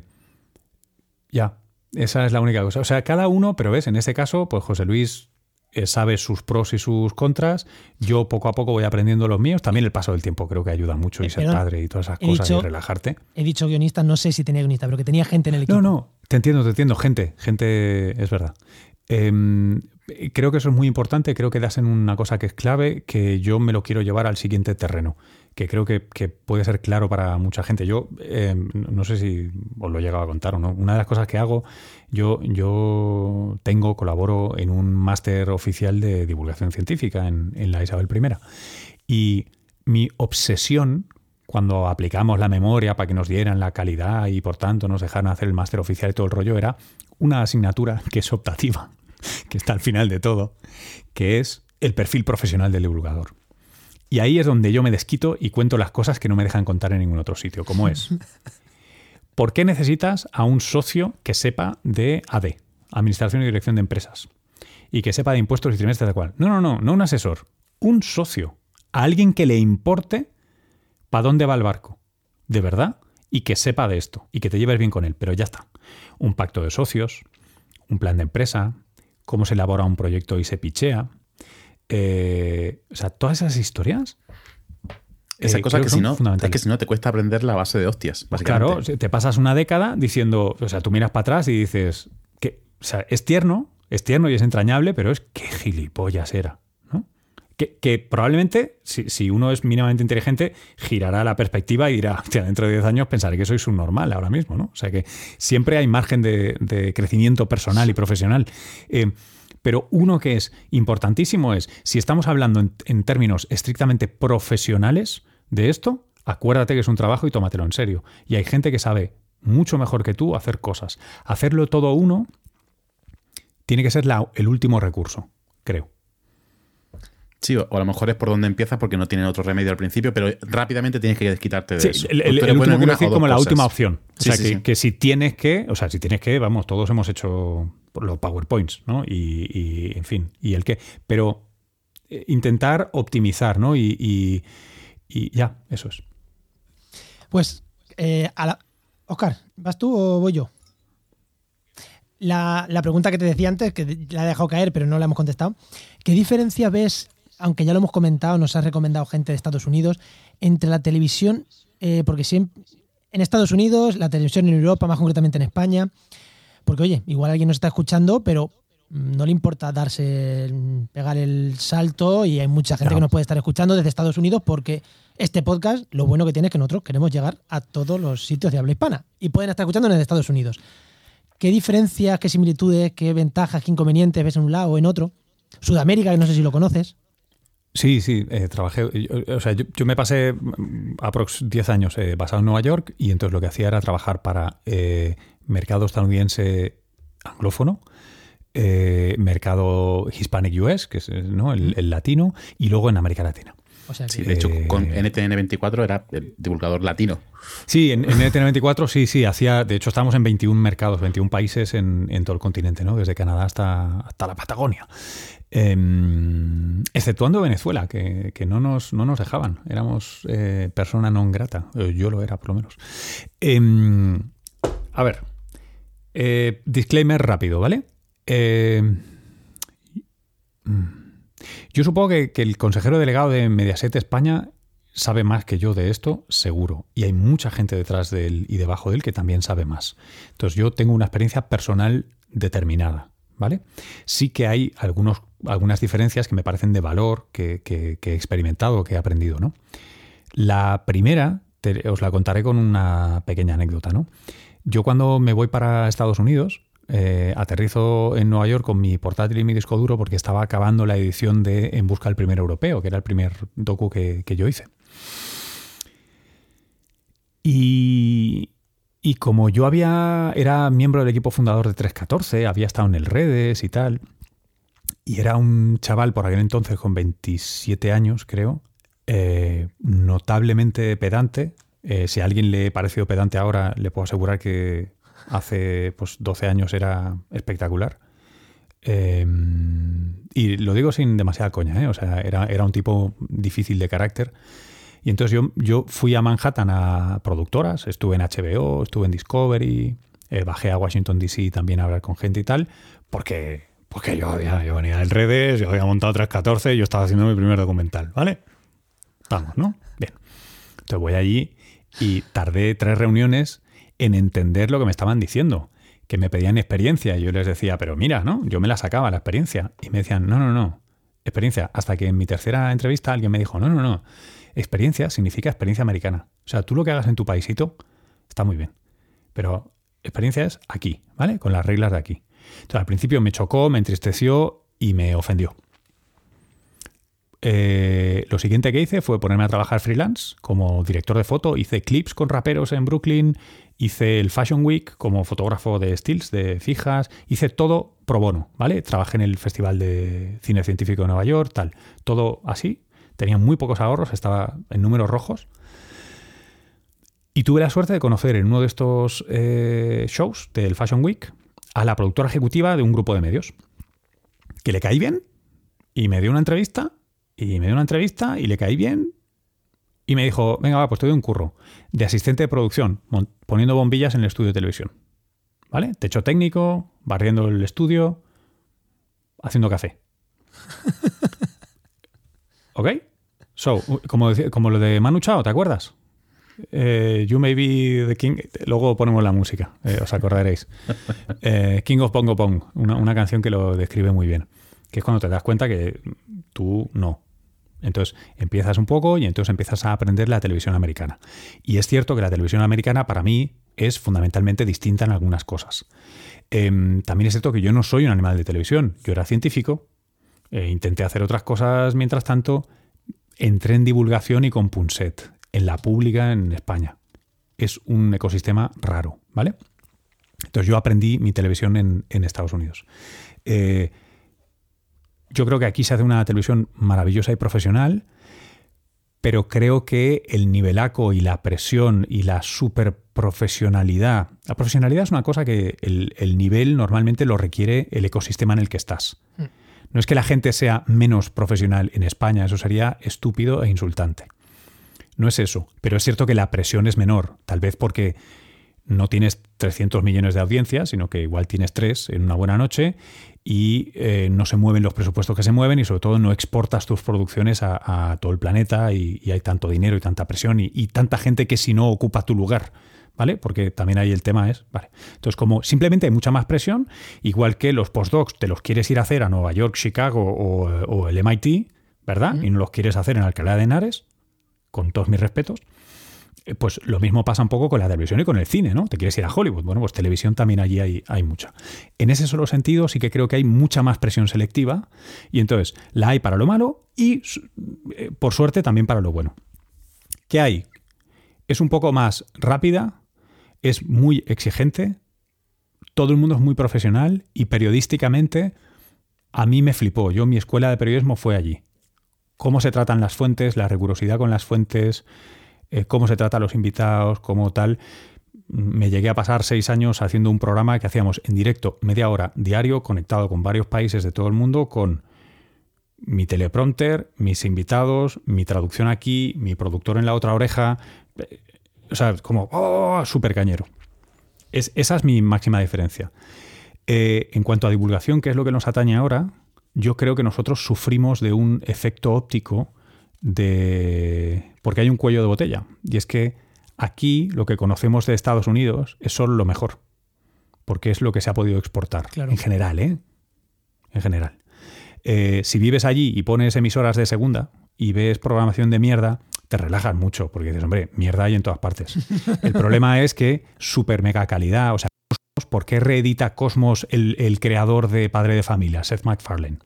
ya, esa es la única cosa. O sea, cada uno, pero ves, en este caso, pues José Luis eh, sabe sus pros y sus contras. Yo poco a poco voy aprendiendo los míos. También el paso del tiempo creo que ayuda mucho y ser padre y todas esas cosas y relajarte. He dicho guionista, no sé si tenía guionista, pero que tenía gente en el equipo. No, no, te entiendo, te entiendo. Gente, gente, es verdad. Em, creo que eso es muy importante, creo que das en una cosa que es clave, que yo me lo quiero llevar al siguiente terreno, que creo que, puede ser claro para mucha gente. Yo em, no sé si os lo he llegado a contar o no. Una de las cosas que hago, yo, yo tengo, colaboro en un máster oficial de divulgación científica en, en la Isabel I. Y mi obsesión cuando aplicamos la memoria para que nos dieran la calidad y por tanto nos dejaran hacer el máster oficial y todo el rollo, era una asignatura que es optativa, que está al final de todo, que es el perfil profesional del divulgador. Y ahí es donde yo me desquito y cuento las cosas que no me dejan contar en ningún otro sitio, como es. ¿Por qué necesitas a un socio que sepa de AD, Administración y Dirección de Empresas? Y que sepa de impuestos y trimestres de cual. No, no, no, no un asesor, un socio. A alguien que le importe para dónde va el barco. De verdad. Y que sepa de esto. Y que te lleves bien con él. Pero ya está. Un pacto de socios, un plan de empresa, cómo se elabora un proyecto y se pichea. Eh, o sea, todas esas historias. Esa eh, cosa que, si no, es que si no te cuesta aprender la base de hostias, Claro, te pasas una década diciendo, o sea, tú miras para atrás y dices, que, o sea, es tierno, es tierno y es entrañable, pero es que gilipollas era que, probablemente, si, uno es mínimamente inteligente, girará la perspectiva y dirá, dentro de 10 años pensaré que soy subnormal ahora mismo, ¿no? O sea que siempre hay margen de, crecimiento personal y profesional. Eh, Pero uno que es importantísimo es, si estamos hablando en, en términos estrictamente profesionales de esto, acuérdate que es un trabajo y tómatelo en serio. Y hay gente que sabe mucho mejor que tú hacer cosas. Hacerlo todo uno tiene que ser el último recurso, creo. Sí, o a lo mejor es por donde empiezas porque no tienen otro remedio al principio, pero rápidamente tienes que desquitarte de eso. El, último quiero decir como la última opción. O sea, que, si tienes que, o sea, si tienes que, vamos, todos hemos hecho los PowerPoints, ¿no? Y, en fin, y el qué. Pero eh, intentar optimizar, ¿no? Y, ya, eso es. Pues, eh, Oscar, ¿vas tú o voy yo? La, la, pregunta que te decía antes, que la he dejado caer, pero no la hemos contestado. ¿Qué diferencia ves aunque ya lo hemos comentado, nos ha recomendado gente de Estados Unidos, entre la televisión, eh, porque siempre, en Estados Unidos, la televisión en Europa, más concretamente en España, porque oye, igual alguien nos está escuchando, pero no le importa darse, pegar el salto y hay mucha gente que nos puede estar escuchando desde Estados Unidos porque este podcast, lo bueno que tiene es que nosotros queremos llegar a todos los sitios de habla hispana y pueden estar escuchando desde Estados Unidos. ¿Qué diferencias, qué similitudes, qué ventajas, qué inconvenientes ves en un lado o en otro? Sudamérica, que no sé si lo conoces. Sí, sí, eh, trabajé, o sea, yo, me pasé mm, aprox 10 años eh, basado en Nueva York y entonces lo que hacía era trabajar para eh, mercado estadounidense anglófono, mercado Hispanic US, que es el, latino, y luego en América Latina. O sea, sí, de hecho, con NTN24 era el divulgador latino. Sí, en, NTN24 sí, sí, hacía, de hecho estábamos en 21 mercados, 21 países en, todo el continente, ¿no? Desde Canadá hasta, hasta la Patagonia. Em, exceptuando Venezuela, que, no, nos, no, nos, dejaban. Éramos eh, persona non grata. Eh, yo lo era, por lo menos. Em, a ver. Eh, disclaimer rápido, ¿vale? Em, yo supongo que, que, el consejero delegado de Mediaset España sabe más que yo de esto, seguro. Y hay mucha gente detrás de él y debajo de él que también sabe más. Entonces yo tengo una experiencia personal determinada. ¿vale? Sí que hay algunos, algunas diferencias que me parecen de valor, que, he experimentado, que he aprendido, ¿no? La primera, os la contaré con una pequeña anécdota, ¿no? Yo cuando me voy para Estados Unidos, eh, aterrizo en Nueva York con mi portátil y mi disco duro porque estaba acabando la edición de En Busca del Primer Europeo, que era el primer docu que, que yo hice. Y, y como yo había era miembro del equipo fundador de 314, había estado en el Redes y tal, y era un chaval por aquel entonces con 27 años, creo, eh, notablemente pedante. Eh, si a alguien le pareció pedante ahora, le puedo asegurar que hace pues, 12 años era espectacular. Eh, y lo digo sin demasiada coña, o sea, era, era un tipo difícil de carácter. Y entonces yo, yo fui a Manhattan a productoras, estuve en HBO, estuve en Discovery, bajé a Washington DC también a hablar con gente y tal, porque, porque yo, había, yo venía del redes, yo había montado 314, yo estaba haciendo mi primer documental, ¿vale? Vamos, ¿no? Bien. Entonces voy allí y tardé tres reuniones en entender lo que me estaban diciendo, que me pedían experiencia. Y yo les decía, pero mira, ¿no? Yo me la sacaba la experiencia. Y me decían, no, no, no, experiencia. Hasta que en mi tercera entrevista alguien me dijo, no, no, no Experiencia significa experiencia americana. O sea, tú lo que hagas en tu paísito está muy bien. Pero experiencia es aquí, ¿vale? Con las reglas de aquí. Entonces, al principio me chocó, me entristeció y me ofendió. Eh, lo siguiente que hice fue ponerme a trabajar freelance como director de foto. Hice clips con raperos en Brooklyn, hice el Fashion Week como fotógrafo de stills, de fijas, hice todo pro bono, ¿vale? Trabajé en el Festival de Cine Científico de Nueva York, tal. Todo así, tenía muy pocos ahorros, estaba en números rojos. Y tuve la suerte de conocer en uno de estos eh, shows del Fashion Week a la productora ejecutiva de un grupo de medios, que le caí bien y me dio una entrevista, y me dio una entrevista y le caí bien y me dijo, venga, va, pues te doy un curro de asistente de producción, poniendo bombillas en el estudio de televisión. ¿Vale? Techo técnico, barriendo el estudio, haciendo café. ¿Ok? So, como, como lo de Manu Chao, ¿te acuerdas? Eh, you may be the king. Luego ponemos la música, eh, os acordaréis. Eh, king of Pongo Pong, una, canción que lo describe muy bien. Que es cuando te das cuenta que tú no. Entonces empiezas un poco y entonces empiezas a aprender la televisión americana. Y es cierto que la televisión americana para mí es fundamentalmente distinta en algunas cosas. Em, también es cierto que yo no soy un animal de televisión, yo era científico, intenté hacer otras cosas mientras tanto, entré en divulgación y con Punset, en la pública en España. Es un ecosistema raro, ¿vale? Entonces yo aprendí mi televisión en, Estados Unidos. Eh, yo creo que aquí se hace una televisión maravillosa y profesional, pero creo que el nivelaco y la presión y la superprofesionalidad. La profesionalidad es una cosa que el, nivel normalmente lo requiere el ecosistema en el que estás. Mm. No es que la gente sea menos profesional en España, eso sería estúpido e insultante. No es eso, pero es cierto que la presión es menor, tal vez porque no tienes 300 millones de audiencias, sino que igual tienes tres en una buena noche y eh, no se mueven los presupuestos que se mueven y sobre todo no exportas tus producciones a, todo el planeta y, hay tanto dinero y tanta presión y, tanta gente que si no ocupa tu lugar. ¿Vale? Porque también ahí el tema es, ¿vale? Entonces, como simplemente hay mucha más presión, igual que los postdocs te los quieres ir a hacer a Nueva York, Chicago o, el MIT, ¿verdad? Y no los quieres hacer en Alcalá de Henares, con todos mis respetos, eh, pues lo mismo pasa un poco con la televisión y con el cine, ¿no? Te quieres ir a Hollywood. Bueno, pues televisión también allí hay, mucha. En ese solo sentido sí que creo que hay mucha más presión selectiva y entonces la hay para lo malo y, eh, por suerte, también para lo bueno. ¿Qué hay? Es un poco más rápida, es muy exigente, todo el mundo es muy profesional y periodísticamente a mí me flipó. Yo mi escuela de periodismo fue allí. Cómo se tratan las fuentes, la rigurosidad con las fuentes, eh, cómo se trata a los invitados, cómo tal. Me llegué a pasar seis años haciendo un programa que hacíamos en directo, media hora diario, conectado con varios países de todo el mundo, con mi teleprompter, mis invitados, mi traducción aquí, mi productor en la otra oreja. O sea, como oh, súper cañero. Es, esa es mi máxima diferencia. Eh, en cuanto a divulgación, que es lo que nos atañe ahora, yo creo que nosotros sufrimos de un efecto óptico de... porque hay un cuello de botella. Y es que aquí lo que conocemos de Estados Unidos es solo lo mejor, porque es lo que se ha podido exportar, en general, ¿eh? En general. Eh, si vives allí y pones emisoras de segunda y ves programación de mierda, te relajas mucho, porque dices, hombre, mierda hay en todas partes. El problema es que super mega calidad, o sea, ¿por qué reedita Cosmos el, creador de Padre de Familia, Seth MacFarlane?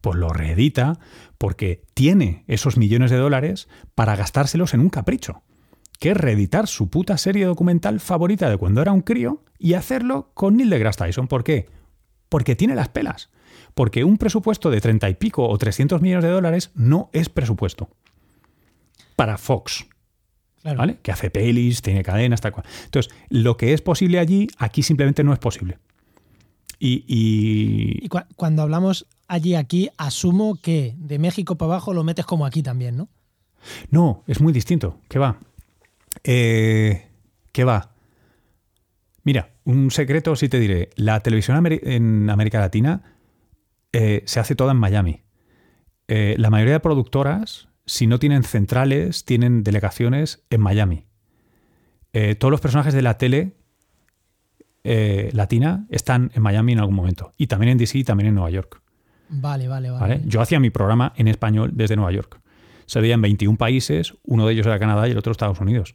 Pues lo reedita porque tiene esos millones de dólares para gastárselos en un capricho, que es reeditar su puta serie documental favorita de cuando era un crío y hacerlo con Neil deGrasse Tyson. ¿Por qué? Porque tiene las pelas. Porque un presupuesto de 30 y pico o 300 millones de dólares no es presupuesto. Para Fox. ¿Vale? Que hace pelis, tiene cadenas, tal cual. Entonces, lo que es posible allí, aquí simplemente no es posible. Y, y... cuando hablamos allí, aquí, asumo que de México para abajo lo metes como aquí también, ¿no? No, es muy distinto. ¿Qué va? Eh, ¿Qué va? Mira, un secreto sí te diré. La televisión en América Latina eh, se hace toda en Miami. Eh, la mayoría de productoras, si no tienen centrales, tienen delegaciones en Miami. todos los personajes de la tele eh, latina están en Miami en algún momento. Y también en DC y también en Nueva York. Vale, vale, vale, Yo hacía mi programa en español desde Nueva York. Se veía en 21 países, uno de ellos era Canadá y el otro Estados Unidos.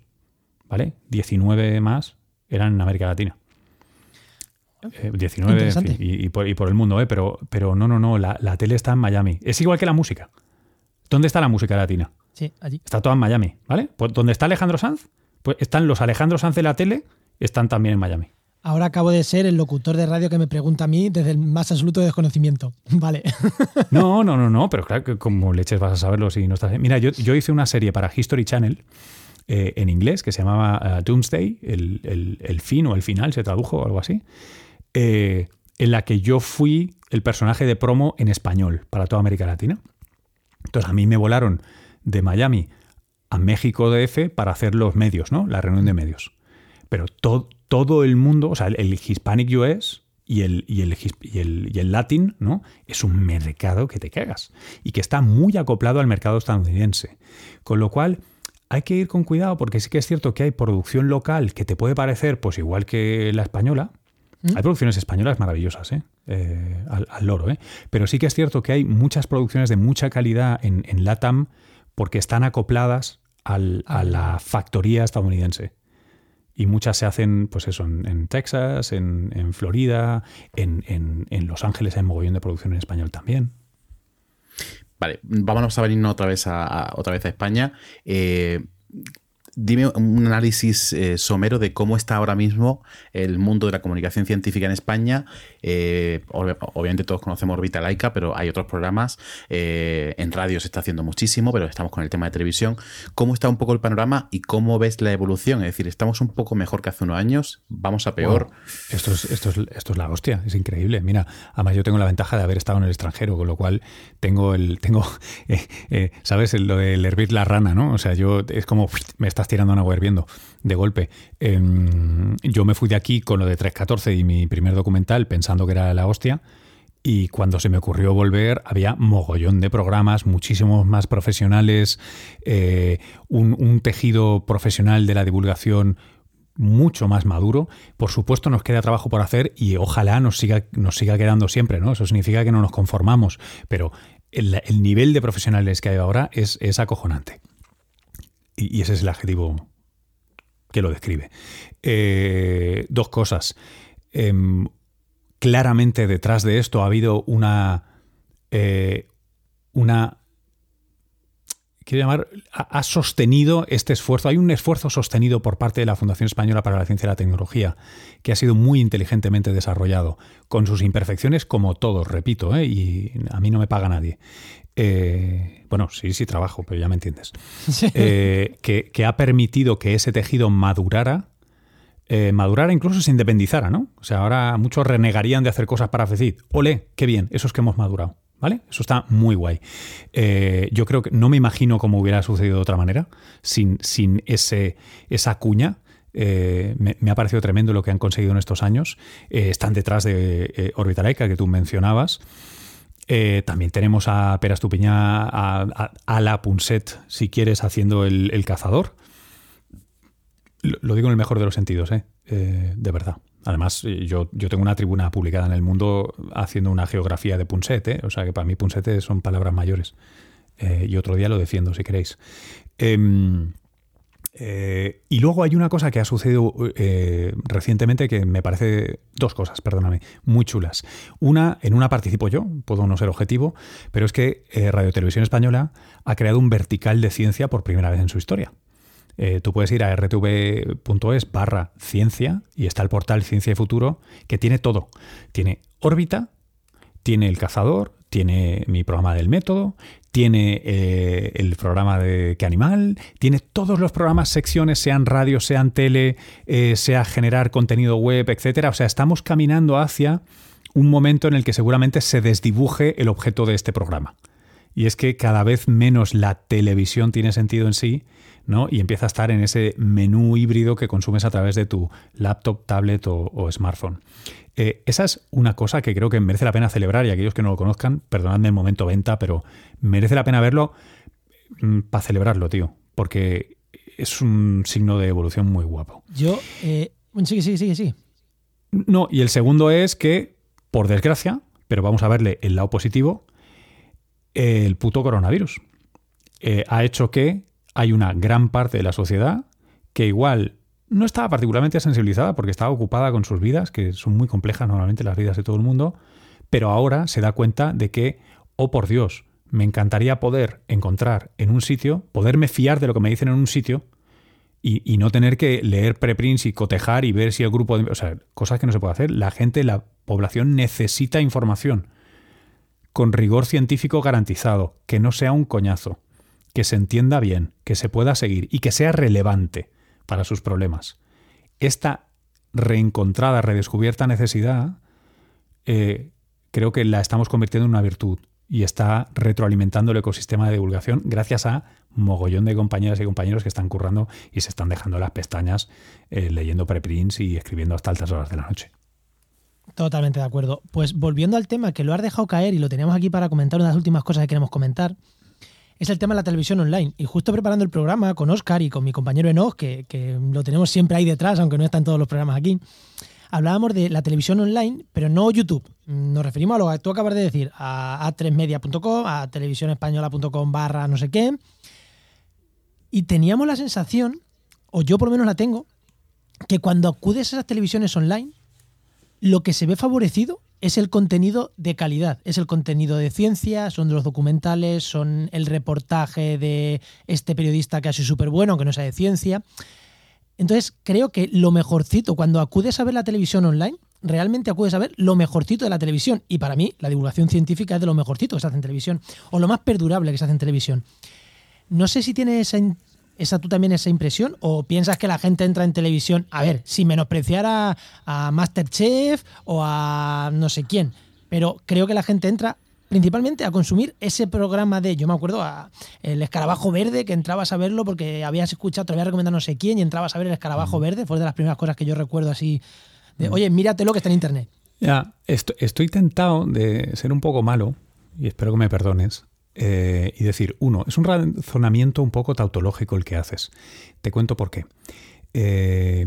¿Vale? 19 más eran en América Latina. 19 eh, y, por, el mundo, ¿eh? pero, pero no, no, no, la, tele está en Miami. Es igual que la música. ¿Dónde está la música latina? Sí, allí. Está toda en Miami, ¿vale? Pues donde está Alejandro Sanz, pues están los Alejandro Sanz de la tele, están también en Miami. Ahora acabo de ser el locutor de radio que me pregunta a mí desde el más absoluto desconocimiento. Vale. No, no, no, no, pero claro que como leches vas a saberlo si no estás. Mira, yo, hice una serie para History Channel eh, en inglés que se llamaba eh, Doomsday, el, fin o el final se tradujo o algo así, eh, en la que yo fui el personaje de promo en español para toda América Latina. Entonces a mí me volaron de Miami a México DF para hacer los medios, ¿no? La reunión de medios. Pero todo, todo el mundo, o sea, el, Hispanic US y el, y el, y el, Latin, ¿no? Es un mercado que te cagas y que está muy acoplado al mercado estadounidense. Con lo cual, hay que ir con cuidado porque sí que es cierto que hay producción local que te puede parecer, pues igual que la española, Hay producciones españolas maravillosas, ¿eh? Eh, al, loro, ¿eh? Pero sí que es cierto que hay muchas producciones de mucha calidad en, LATAM porque están acopladas a la factoría estadounidense. Y muchas se hacen, pues eso, en, Texas, en, Florida, en, Los Ángeles hay mogollón de producción en español también. Vale, vámonos a venirnos otra vez a, otra vez a España. Eh, dime un análisis eh, somero de cómo está ahora mismo el mundo de la comunicación científica en España. Eh, obviamente todos conocemos Orbita Laica, pero hay otros programas. Eh, en radio se está haciendo muchísimo, pero estamos con el tema de televisión. ¿Cómo está un poco el panorama y cómo ves la evolución? Es decir, ¿estamos un poco mejor que hace unos años? ¿Vamos a peor? Esto, es, esto, es, esto es la hostia, es increíble. Mira, además yo tengo la ventaja de haber estado en el extranjero, con lo cual tengo el, tengo, ¿sabes? Lo del hervir la rana, ¿no? O sea, yo es como me tirando una agua hirviendo de golpe. Em, yo me fui de aquí con lo de 314 y mi primer documental pensando que era la hostia. Y cuando se me ocurrió volver, había mogollón de programas, muchísimos más profesionales, eh, un, tejido profesional de la divulgación mucho más maduro. Por supuesto, nos queda trabajo por hacer y ojalá nos siga, nos siga quedando siempre, ¿no? Eso significa que no nos conformamos, pero el, nivel de profesionales que hay ahora es, es acojonante. Y, ese es el adjetivo que lo describe. Eh, dos cosas. Em, claramente detrás de esto ha habido una. Eh, una. Quiero llamar. Ha, sostenido este esfuerzo. Hay un esfuerzo sostenido por parte de la Fundación Española para la Ciencia y la Tecnología que ha sido muy inteligentemente desarrollado, con sus imperfecciones, como todos, repito, ¿eh? y a mí no me paga nadie. Eh, bueno, sí, sí trabajo, pero ya me entiendes, eh, que, ha permitido que ese tejido madurara, eh, madurara incluso se independizara, ¿no? O sea, ahora muchos renegarían de hacer cosas para FECID. Ole, qué bien, eso es que hemos madurado. ¿Vale? Eso está muy guay. yo creo que no me imagino cómo hubiera sucedido de otra manera, sin, sin ese, esa cuña. me, ha parecido tremendo lo que han conseguido en estos años. están detrás de Orbitalaica, que tú mencionabas. Eh, también tenemos a Pera Estupiña, a, la Punset, si quieres, haciendo el, cazador. Lo, digo en el mejor de los sentidos, ¿eh? Eh, de verdad. Además, yo, yo, tengo una tribuna publicada en el mundo haciendo una geografía de Punset, o sea que para mí Punset son palabras mayores. y otro día lo defiendo, si queréis. Eh, y luego hay una cosa que ha sucedido eh, recientemente que me parece, dos cosas, perdóname, muy chulas. Una, en una participo yo, puedo no ser objetivo, pero es que eh, Radio Televisión Española ha creado un vertical de ciencia por primera vez en su historia. tú puedes ir a rtv.es barra ciencia y está el portal Ciencia y Futuro que tiene todo. Tiene órbita, tiene el cazador, tiene mi programa del método, tiene eh, el programa de qué animal, tiene todos los programas, secciones, sean radio, sean tele, eh, sea generar contenido web, etcétera. O sea, estamos caminando hacia un momento en el que seguramente se desdibuje el objeto de este programa. Y es que cada vez menos la televisión tiene sentido en sí, ¿no? Y empieza a estar en ese menú híbrido que consumes a través de tu laptop, tablet o smartphone. Eh, esa es una cosa que creo que merece la pena celebrar y aquellos que no lo conozcan, perdonadme el momento venta, pero merece la pena verlo mm, para celebrarlo, tío, porque es un signo de evolución muy guapo. Yo, eh, sí, sí, sí, sí. No, y el segundo es que, por desgracia, pero vamos a verle el lado positivo, el puto coronavirus eh, ha hecho que hay una gran parte de la sociedad que igual no estaba particularmente sensibilizada porque estaba ocupada con sus vidas, que son muy complejas normalmente las vidas de todo el mundo, pero ahora se da cuenta de que, oh por Dios, me encantaría poder encontrar en un sitio, poderme fiar de lo que me dicen en un sitio y, no tener que leer preprints y cotejar y ver si el grupo de... O sea, cosas que no se puede hacer. La gente, la población necesita información con rigor científico garantizado, que no sea un coñazo, que se entienda bien, que se pueda seguir y que sea relevante para sus problemas. Esta reencontrada, redescubierta necesidad, eh, creo que la estamos convirtiendo en una virtud y está retroalimentando el ecosistema de divulgación gracias a mogollón de compañeras y compañeros que están currando y se están dejando las pestañas eh, leyendo preprints y escribiendo hasta altas horas de la noche. Totalmente de acuerdo. Pues volviendo al tema que lo has dejado caer y lo teníamos aquí para comentar una de las últimas cosas que queremos comentar, es el tema de la televisión online. Y justo preparando el programa con Oscar y con mi compañero Enoch, que, lo tenemos siempre ahí detrás, aunque no están todos los programas aquí, hablábamos de la televisión online, pero no YouTube. Nos referimos a lo que tú acabas de decir, a a3media.com, a televisiónespañola.com barra no sé qué. Y teníamos la sensación, o yo por lo menos la tengo, que cuando acudes a esas televisiones online, lo que se ve favorecido es el contenido de calidad, es el contenido de ciencia, son los documentales, son el reportaje de este periodista que ha sido súper bueno, aunque no sea de ciencia. Entonces, creo que lo mejorcito, cuando acudes a ver la televisión online, realmente acudes a ver lo mejorcito de la televisión. Y para mí, la divulgación científica es de lo mejorcito que se hace en televisión, o lo más perdurable que se hace en televisión. No sé si tiene esa, esa tú también esa impresión o piensas que la gente entra en televisión, a ver, sin menospreciar a, a Masterchef o a no sé quién, pero creo que la gente entra principalmente a consumir ese programa de, yo me acuerdo, a el escarabajo verde, que entrabas a verlo porque habías escuchado, te había recomendado no sé quién y entrabas a ver el escarabajo verde, fue de las primeras cosas que yo recuerdo así, de, oye, mírate lo que está en internet. Ya, estoy, estoy tentado de ser un poco malo, y espero que me perdones, eh, y decir, uno, es un razonamiento un poco tautológico el que haces. Te cuento por qué. Eh,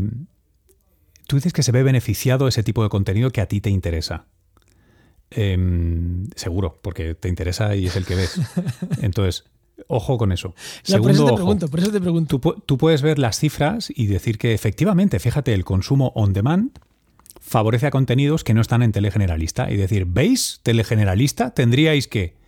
tú dices que se ve beneficiado ese tipo de contenido que a ti te interesa. Em, seguro, porque te interesa y es el que ves. Entonces, ojo con eso. por eso te pregunto, por eso te pregunto. Tú, tú, puedes ver las cifras y decir que efectivamente, fíjate, el consumo on demand favorece a contenidos que no están en telegeneralista. Y decir, ¿veis? Telegeneralista tendríais que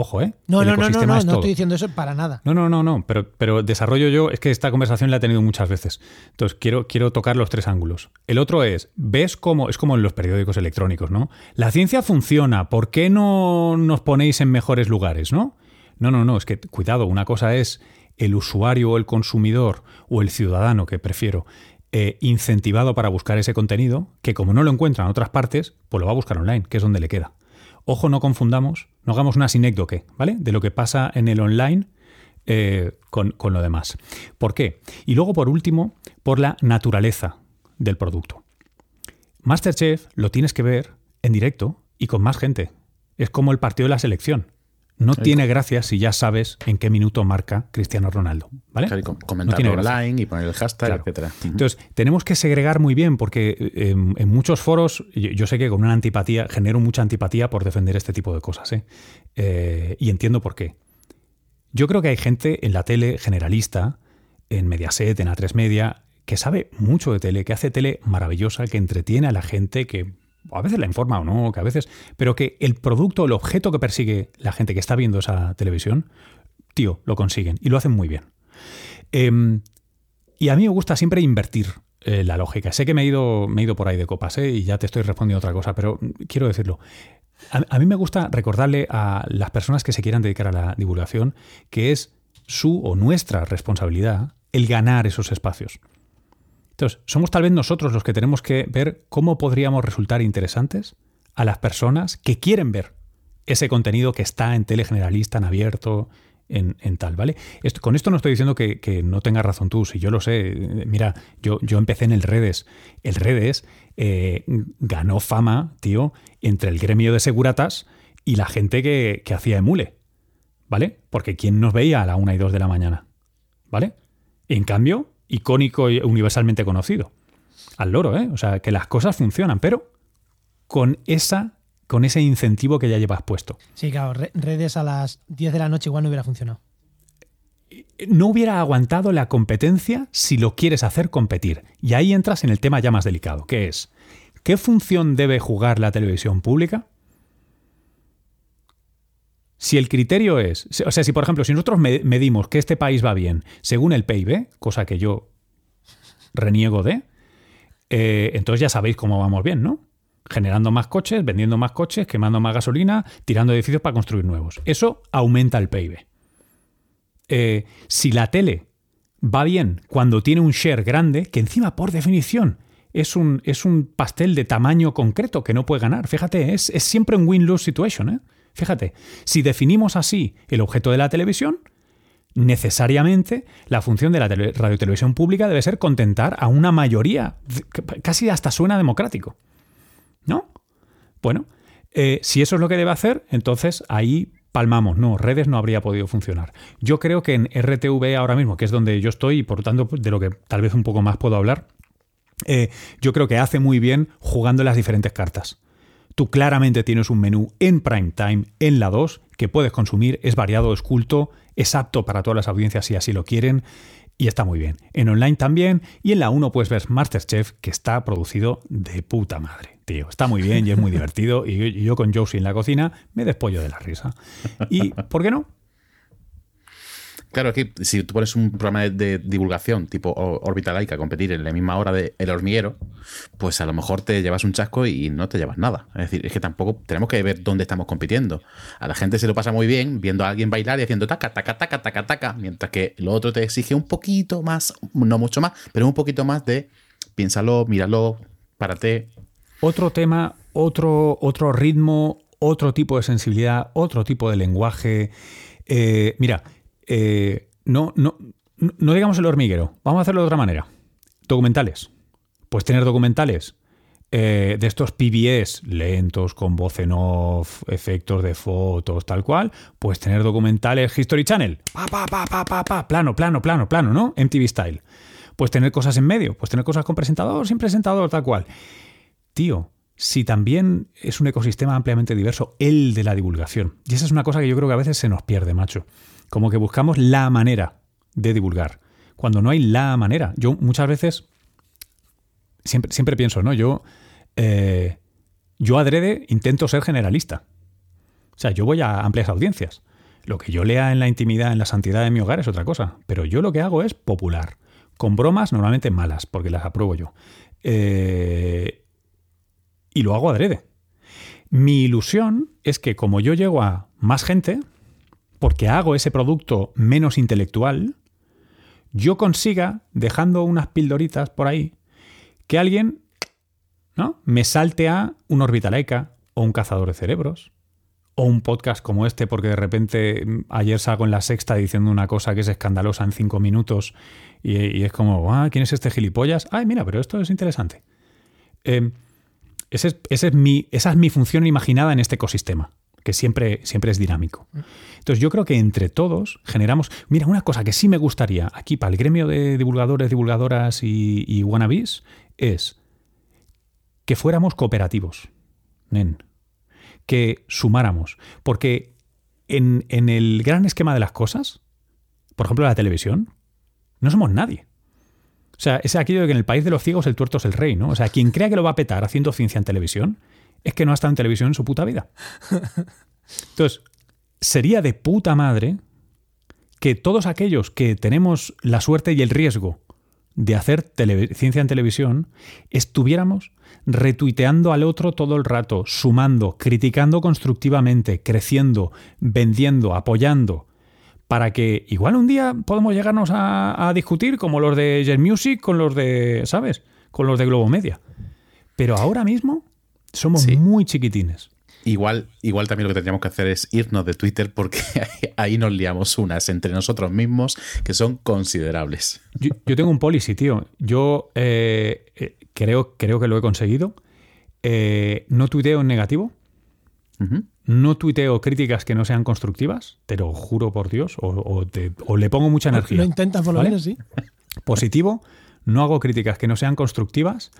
Ojo, ¿eh? No, no, no, no, no, no estoy diciendo eso para nada. No, no, no, no, pero, pero desarrollo yo, es que esta conversación la he tenido muchas veces. Entonces, quiero, quiero tocar los tres ángulos. El otro es, ves cómo, es como en los periódicos electrónicos, ¿no? La ciencia funciona, ¿por qué no nos ponéis en mejores lugares, no? No, no, no, es que, cuidado, una cosa es el usuario o el consumidor o el ciudadano, que prefiero, eh, incentivado para buscar ese contenido, que como no lo encuentra en otras partes, pues lo va a buscar online, que es donde le queda. Ojo, no confundamos, no hagamos una sinécdoque, ¿vale? De lo que pasa en el online eh, con, con, lo demás. ¿Por qué? Y luego, por último, por la naturaleza del producto. Masterchef lo tienes que ver en directo y con más gente. Es como el partido de la selección no tiene gracia si ya sabes en qué minuto marca Cristiano Ronaldo. ¿vale? comentar online y poner el hashtag, etcétera. Entonces, tenemos que segregar muy bien porque eh, en, muchos foros, yo, sé que con una antipatía, genero mucha antipatía por defender este tipo de cosas. ¿eh? Eh, y entiendo por qué. Yo creo que hay gente en la tele generalista, en Mediaset, en A3 Media, que sabe mucho de tele, que hace tele maravillosa, que entretiene a la gente, que a veces la informa o no, que a veces, pero que el producto, el objeto que persigue la gente que está viendo esa televisión, tío, lo consiguen y lo hacen muy bien. Em, y a mí me gusta siempre invertir eh, la lógica. Sé que me he ido, me he ido por ahí de copas ¿eh? y ya te estoy respondiendo otra cosa, pero quiero decirlo. a mí me gusta recordarle a las personas que se quieran dedicar a la divulgación que es su o nuestra responsabilidad el ganar esos espacios. Entonces, somos tal vez nosotros los que tenemos que ver cómo podríamos resultar interesantes a las personas que quieren ver ese contenido que está en telegeneralista, en abierto, en, tal, ¿vale? con esto no estoy diciendo que, no tengas razón tú, si yo lo sé. Mira, yo, empecé en el Redes. El Redes eh, ganó fama, tío, entre el gremio de seguratas y la gente que, que hacía emule, ¿vale? Porque ¿quién nos veía a la una y dos de la mañana? ¿Vale? En cambio, icónico y universalmente conocido. Al loro, ¿eh? O sea, que las cosas funcionan, pero con esa con ese incentivo que ya llevas puesto. Sí, claro, redes a las 10 de la noche igual no hubiera funcionado. No hubiera aguantado la competencia si lo quieres hacer competir. Y ahí entras en el tema ya más delicado, que es, ¿qué función debe jugar la televisión pública? Si el criterio es, o sea, si por ejemplo, si nosotros medimos que este país va bien según el PIB, cosa que yo reniego de, eh, entonces ya sabéis cómo vamos bien, ¿no? Generando más coches, vendiendo más coches, quemando más gasolina, tirando edificios para construir nuevos. Eso aumenta el PIB. Eh, si la tele va bien cuando tiene un share grande, que encima por definición es un, es un pastel de tamaño concreto que no puede ganar. Fíjate, es, es siempre un win-lose situation. ¿eh? Fíjate, si definimos así el objeto de la televisión, necesariamente la función de la radiotelevisión pública debe ser contentar a una mayoría, casi hasta suena democrático. ¿No? Bueno, eh, si eso es lo que debe hacer, entonces ahí palmamos. No, redes no habría podido funcionar. Yo creo que en RTV ahora mismo, que es donde yo estoy y por lo tanto de lo que tal vez un poco más puedo hablar, Eh, yo creo que hace muy bien jugando las diferentes cartas. Tú claramente tienes un menú en prime time, en la 2, que puedes consumir, es variado, es culto, es apto para todas las audiencias si así lo quieren y está muy bien. En online también y en la 1 puedes ver Masterchef que está producido de puta madre. Tío, está muy bien y es muy divertido y yo con Josie en la cocina me despollo de la risa. ¿Y por qué no? Claro, es que si tú pones un programa de, divulgación tipo órbita laica a competir en la misma hora de El Hormiguero, pues a lo mejor te llevas un chasco y no te llevas nada. Es decir, es que tampoco tenemos que ver dónde estamos compitiendo. A la gente se lo pasa muy bien viendo a alguien bailar y haciendo taca, taca, taca, taca, taca, mientras que lo otro te exige un poquito más, no mucho más, pero un poquito más de piénsalo, míralo, párate. Otro tema, otro, otro ritmo, otro tipo de sensibilidad, otro tipo de lenguaje. Eh, mira, eh, no, no, no digamos el hormiguero, vamos a hacerlo de otra manera. Documentales. Pues tener documentales eh, de estos PBS lentos, con voz en off, efectos de fotos, tal cual, pues tener documentales History Channel, pa, pa, pa, pa, pa, pa, plano, plano, plano, plano, ¿no? MTV Style. Pues tener cosas en medio, pues tener cosas con presentador, sin presentador, tal cual. Tío, si también es un ecosistema ampliamente diverso, el de la divulgación. Y esa es una cosa que yo creo que a veces se nos pierde, macho. Como que buscamos la manera de divulgar, cuando no hay la manera. Yo muchas veces, siempre, siempre pienso, ¿no? Yo, eh, yo adrede intento ser generalista. O sea, yo voy a amplias audiencias. Lo que yo lea en la intimidad, en la santidad de mi hogar es otra cosa. Pero yo lo que hago es popular. Con bromas normalmente malas, porque las apruebo yo. Eh, y lo hago adrede. Mi ilusión es que como yo llego a más gente, porque hago ese producto menos intelectual, yo consiga, dejando unas pildoritas por ahí, que alguien ¿no? me salte a un Orbitaleca o un cazador de cerebros o un podcast como este, porque de repente mm, ayer salgo en la sexta diciendo una cosa que es escandalosa en cinco minutos y, es como, ah, ¿quién es este gilipollas? Ay, mira, pero esto es interesante. Em, esa es mi función imaginada en este ecosistema que siempre, siempre es dinámico. Entonces yo creo que entre todos generamos... Mira, una cosa que sí me gustaría aquí para el gremio de divulgadores, divulgadoras y, y wannabes es que fuéramos cooperativos, nen, que sumáramos, porque en, en el gran esquema de las cosas, por ejemplo la televisión, no somos nadie. O sea, es aquello de que en el país de los ciegos el tuerto es el rey, ¿no? O sea, quien crea que lo va a petar haciendo ciencia en televisión es que no ha estado en televisión en su puta vida. Entonces, sería de puta madre que todos aquellos que tenemos la suerte y el riesgo de hacer ciencia en televisión, estuviéramos retuiteando al otro todo el rato, sumando, criticando constructivamente, creciendo, vendiendo, apoyando, para que igual un día podamos llegarnos a, discutir como los de Jet Music con los de, ¿sabes? Con los de Globo Media. Pero ahora mismo somos muy chiquitines. Igual, igual también lo que tendríamos que hacer es irnos de Twitter porque ahí nos liamos unas entre nosotros mismos que son considerables. Yo, tengo un policy, tío. Yo eh, eh, creo, creo que lo he conseguido. Eh, no tuiteo en negativo. No tuiteo críticas que no sean constructivas, te lo juro por Dios, o, le pongo mucha energía. Lo intenta por lo menos, sí. Positivo, no hago críticas que no sean constructivas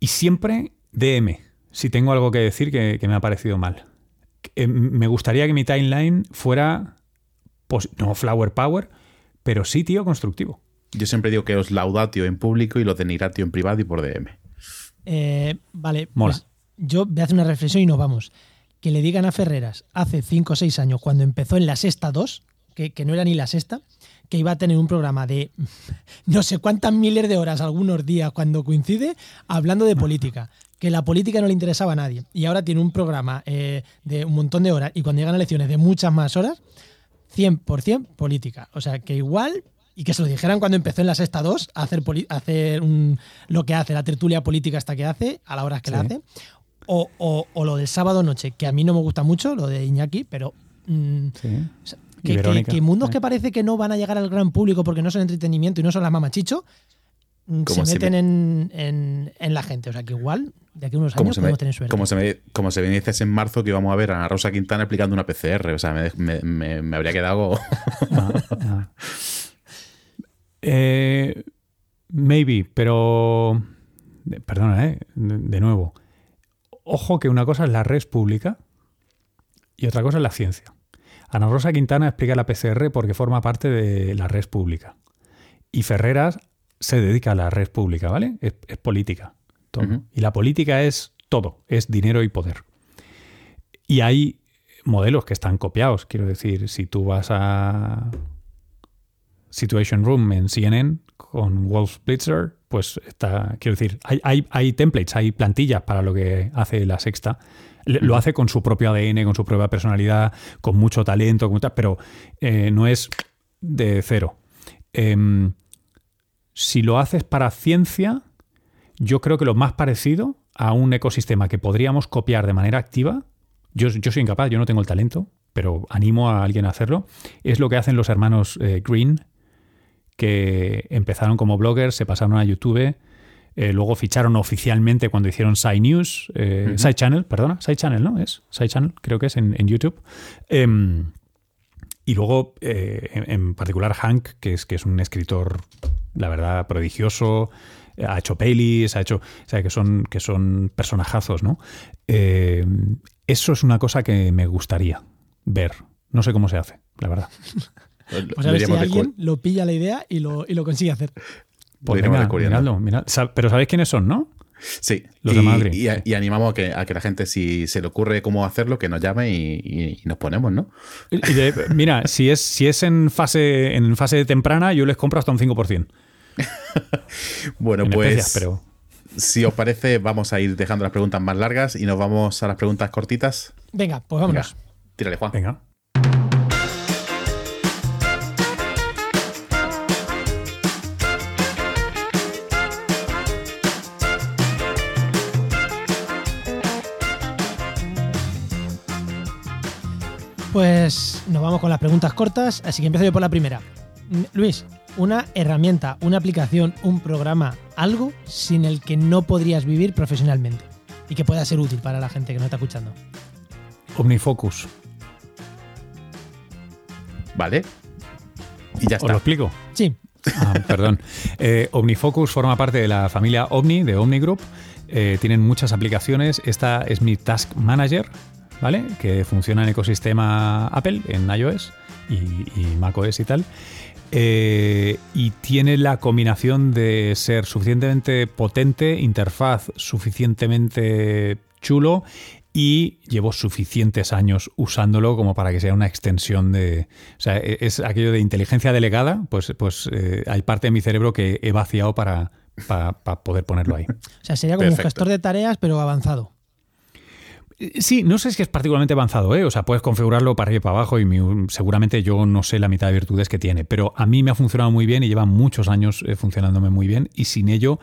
y siempre DM, si tengo algo que decir que, me ha parecido mal. Eh, me gustaría que mi timeline fuera, no flower power, pero sí, tío, constructivo. Yo siempre digo que os laudatio en público y lo denigratio en privado y por DM. Eh, vale, pues yo voy a hacer una reflexión y nos vamos. Que le digan a Ferreras hace 5 o 6 años, cuando empezó en la sexta 2, que, que no era ni la sexta, que iba a tener un programa de no sé cuántas miles de horas algunos días cuando coincide hablando de política. Que la política no le interesaba a nadie. Y ahora tiene un programa eh, de un montón de horas y cuando llegan elecciones de muchas más horas, 100% política. O sea, que igual, y que se lo dijeran cuando empezó en la sexta 2 a hacer, hacer lo que hace, la tertulia política hasta que hace, a la hora que la hace. O, o, lo del sábado noche, que a mí no me gusta mucho, lo de Iñaki, pero mm, que, mundos que parece que no van a llegar al gran público porque no son entretenimiento y no son las mamachicho, se meten en, la gente. O sea que igual, de aquí a unos años podemos tener suerte. Como se, me, como se me dices en marzo que íbamos a ver a Rosa Quintana explicando una PCR. O sea, me, habría quedado. Eh, maybe, pero... Perdona, ¿eh? De nuevo. Ojo que una cosa es la red pública y otra cosa es la ciencia. Ana Rosa Quintana explica la PCR porque forma parte de la red pública. Y Ferreras se dedica a la red pública, ¿vale? Es, política. Y la política es todo, es dinero y poder. Y hay modelos que están copiados. Quiero decir, si tú vas a Situation Room en CNN con Wolf Blitzer, pues está, quiero decir, hay, hay, templates, hay plantillas para lo que hace la sexta. Lo hace con su propio ADN, con su propia personalidad, con mucho talento, pero eh, no es de cero. Em, si lo haces para ciencia, yo creo que lo más parecido a un ecosistema que podríamos copiar de manera activa, yo, soy incapaz, yo no tengo el talento, pero animo a alguien a hacerlo, es lo que hacen los hermanos eh, Green, que empezaron como bloggers, se pasaron a YouTube, eh, luego ficharon oficialmente cuando hicieron Side News, eh, Side Channel, perdona, Side Channel, ¿no? Es Side Channel, creo que es en, YouTube. Em, y luego, en, particular, Hank, que es, que es un escritor, la verdad, prodigioso, ha hecho pelis, ha hecho. O sea, que son, que son personajazos, ¿no? Eh, eso es una cosa que me gustaría ver. No sé cómo se hace, la verdad. Pues a ver si alguien lo pilla la idea y lo, y lo consigue hacer. Pues venga, Pero ¿sabéis quiénes son, no? Sí, los y, de y, animamos a que, a que, la gente, si se le ocurre cómo hacerlo, que nos llame y, nos ponemos, ¿no? mira, si es, si es en, fase, en fase temprana, yo les compro hasta un 5%. bueno, pues. pero... Si os parece, vamos a ir dejando las preguntas más largas y nos vamos a las preguntas cortitas. Venga, pues vámonos. tírale, Juan. Venga. Pues nos vamos con las preguntas cortas, así que empiezo yo por la primera. Luis, una herramienta, una aplicación, un programa, algo sin el que no podrías vivir profesionalmente y que pueda ser útil para la gente que no está escuchando. Omnifocus. Vale. Y ya está. ¿Os lo explico? Sí. Ah, perdón. Eh, Omnifocus forma parte de la familia Omni, de Omni Group. Eh, tienen muchas aplicaciones. Esta es mi Task Manager, ¿vale? Que funciona en ecosistema Apple, en iOS y, y macOS y tal. Eh, y tiene la combinación de ser suficientemente potente, interfaz suficientemente chulo y llevo suficientes años usándolo como para que sea una extensión de... O sea, e-, es aquello de inteligencia delegada, pues, pues eh, hay parte de mi cerebro que he vaciado para, para, poder ponerlo ahí. O sea, sería como un gestor de tareas, pero avanzado. Sí, no sé si es particularmente avanzado, ¿eh? O sea, puedes configurarlo para arriba y para abajo y seguramente yo no sé la mitad de virtudes que tiene, pero a mí me ha funcionado muy bien y lleva muchos años eh, funcionándome muy bien y sin ello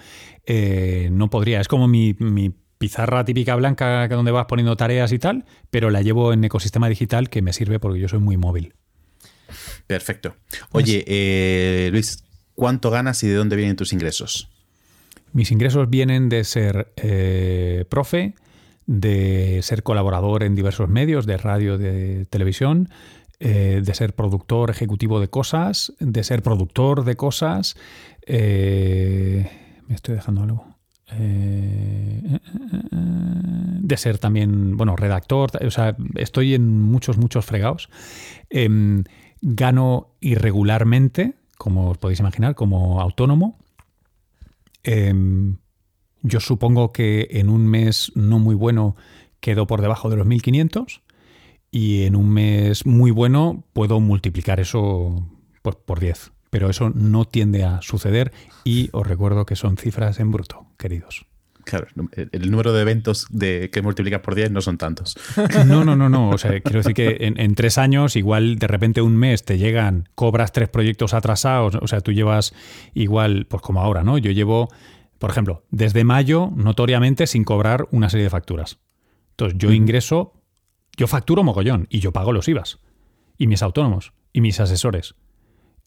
eh, no podría. Es como mi, pizarra típica blanca donde vas poniendo tareas y tal, pero la llevo en ecosistema digital que me sirve porque yo soy muy móvil. Perfecto. Oye, eh, Luis, ¿cuánto ganas y de dónde vienen tus ingresos? Mis ingresos vienen de ser profe, de ser colaborador en diversos medios, de radio, de televisión, eh, de ser productor ejecutivo de cosas, de ser productor de cosas. Eh, me estoy dejando algo. Eh, de ser también, bueno, redactor, o sea, estoy en muchos, muchos fregados. Em, gano irregularmente, como os podéis imaginar, como autónomo. Em, yo supongo que en un mes no muy bueno quedo por debajo de los 1500 y en un mes muy bueno puedo multiplicar eso por, 10. Pero eso no tiende a suceder y os recuerdo que son cifras en bruto, queridos. Claro, el número de eventos de, que multiplicas por 10 no son tantos. No, no, no, no. O sea, quiero decir que en, en, tres años, igual de repente un mes te llegan, cobras tres proyectos atrasados. O sea, tú llevas igual, pues como ahora, ¿no? Yo llevo por ejemplo, desde mayo, notoriamente sin cobrar una serie de facturas. Entonces, yo ingreso, yo facturo mogollón y yo pago los IVAs. Y mis autónomos y mis asesores.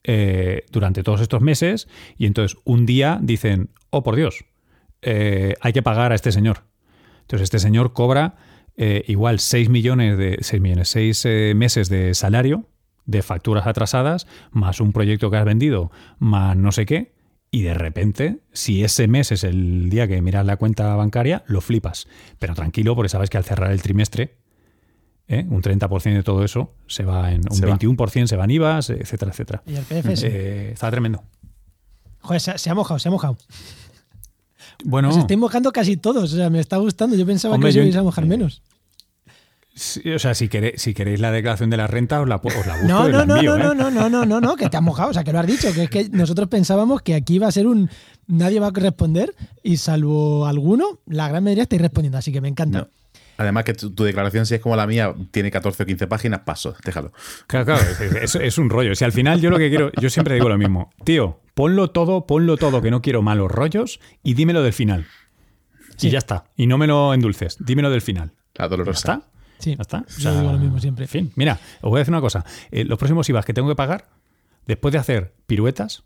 Eh, durante todos estos meses. Y entonces, un día dicen, oh, por Dios, eh, hay que pagar a este señor. Entonces, este señor cobra eh, igual 6 millones de 6 millones, 6 meses de salario de facturas atrasadas, más un proyecto que has vendido, más no sé qué, y de repente, si ese mes es el día que miras la cuenta bancaria, lo flipas. Pero tranquilo, porque sabes que al cerrar el trimestre, ¿eh? un 30% de todo eso se va en un Se va. 21% se va en IVAs, etcétera, etcétera. Y el PFS. Eh, está tremendo. Joder, se, ha- se ha mojado, se ha mojado. Bueno, Os estáis mojando casi todos. O sea, me está gustando. Yo pensaba Hombre, que os ibais a mojar menos. Sí, o sea, si queréis, si queréis la declaración de la renta, os la, os la busco No, no, no, envío, no, ¿eh? no, no, no, no, no, que te has mojado. O sea, que lo has dicho. Que es que nosotros pensábamos que aquí iba a ser un. Nadie va a responder y salvo alguno, la gran mayoría estáis respondiendo. Así que me encanta. No. Además que tu, tu declaración, si es como la mía, tiene 14 o 15 páginas, paso, déjalo. Claro, claro, es, es- es un rollo. Si al final yo lo que quiero, yo siempre digo lo mismo. Tío, ponlo todo, ponlo todo, que no quiero malos rollos y dímelo del final. Sí. Y ya está. Y no me lo endulces, dímelo del final. La ¿Ya dolorosa. está? Sí, ¿Ya está? yo digo lo mismo siempre. En fin, mira, os voy a decir una cosa. Eh, los próximos IVAs que tengo que pagar, después de hacer piruetas,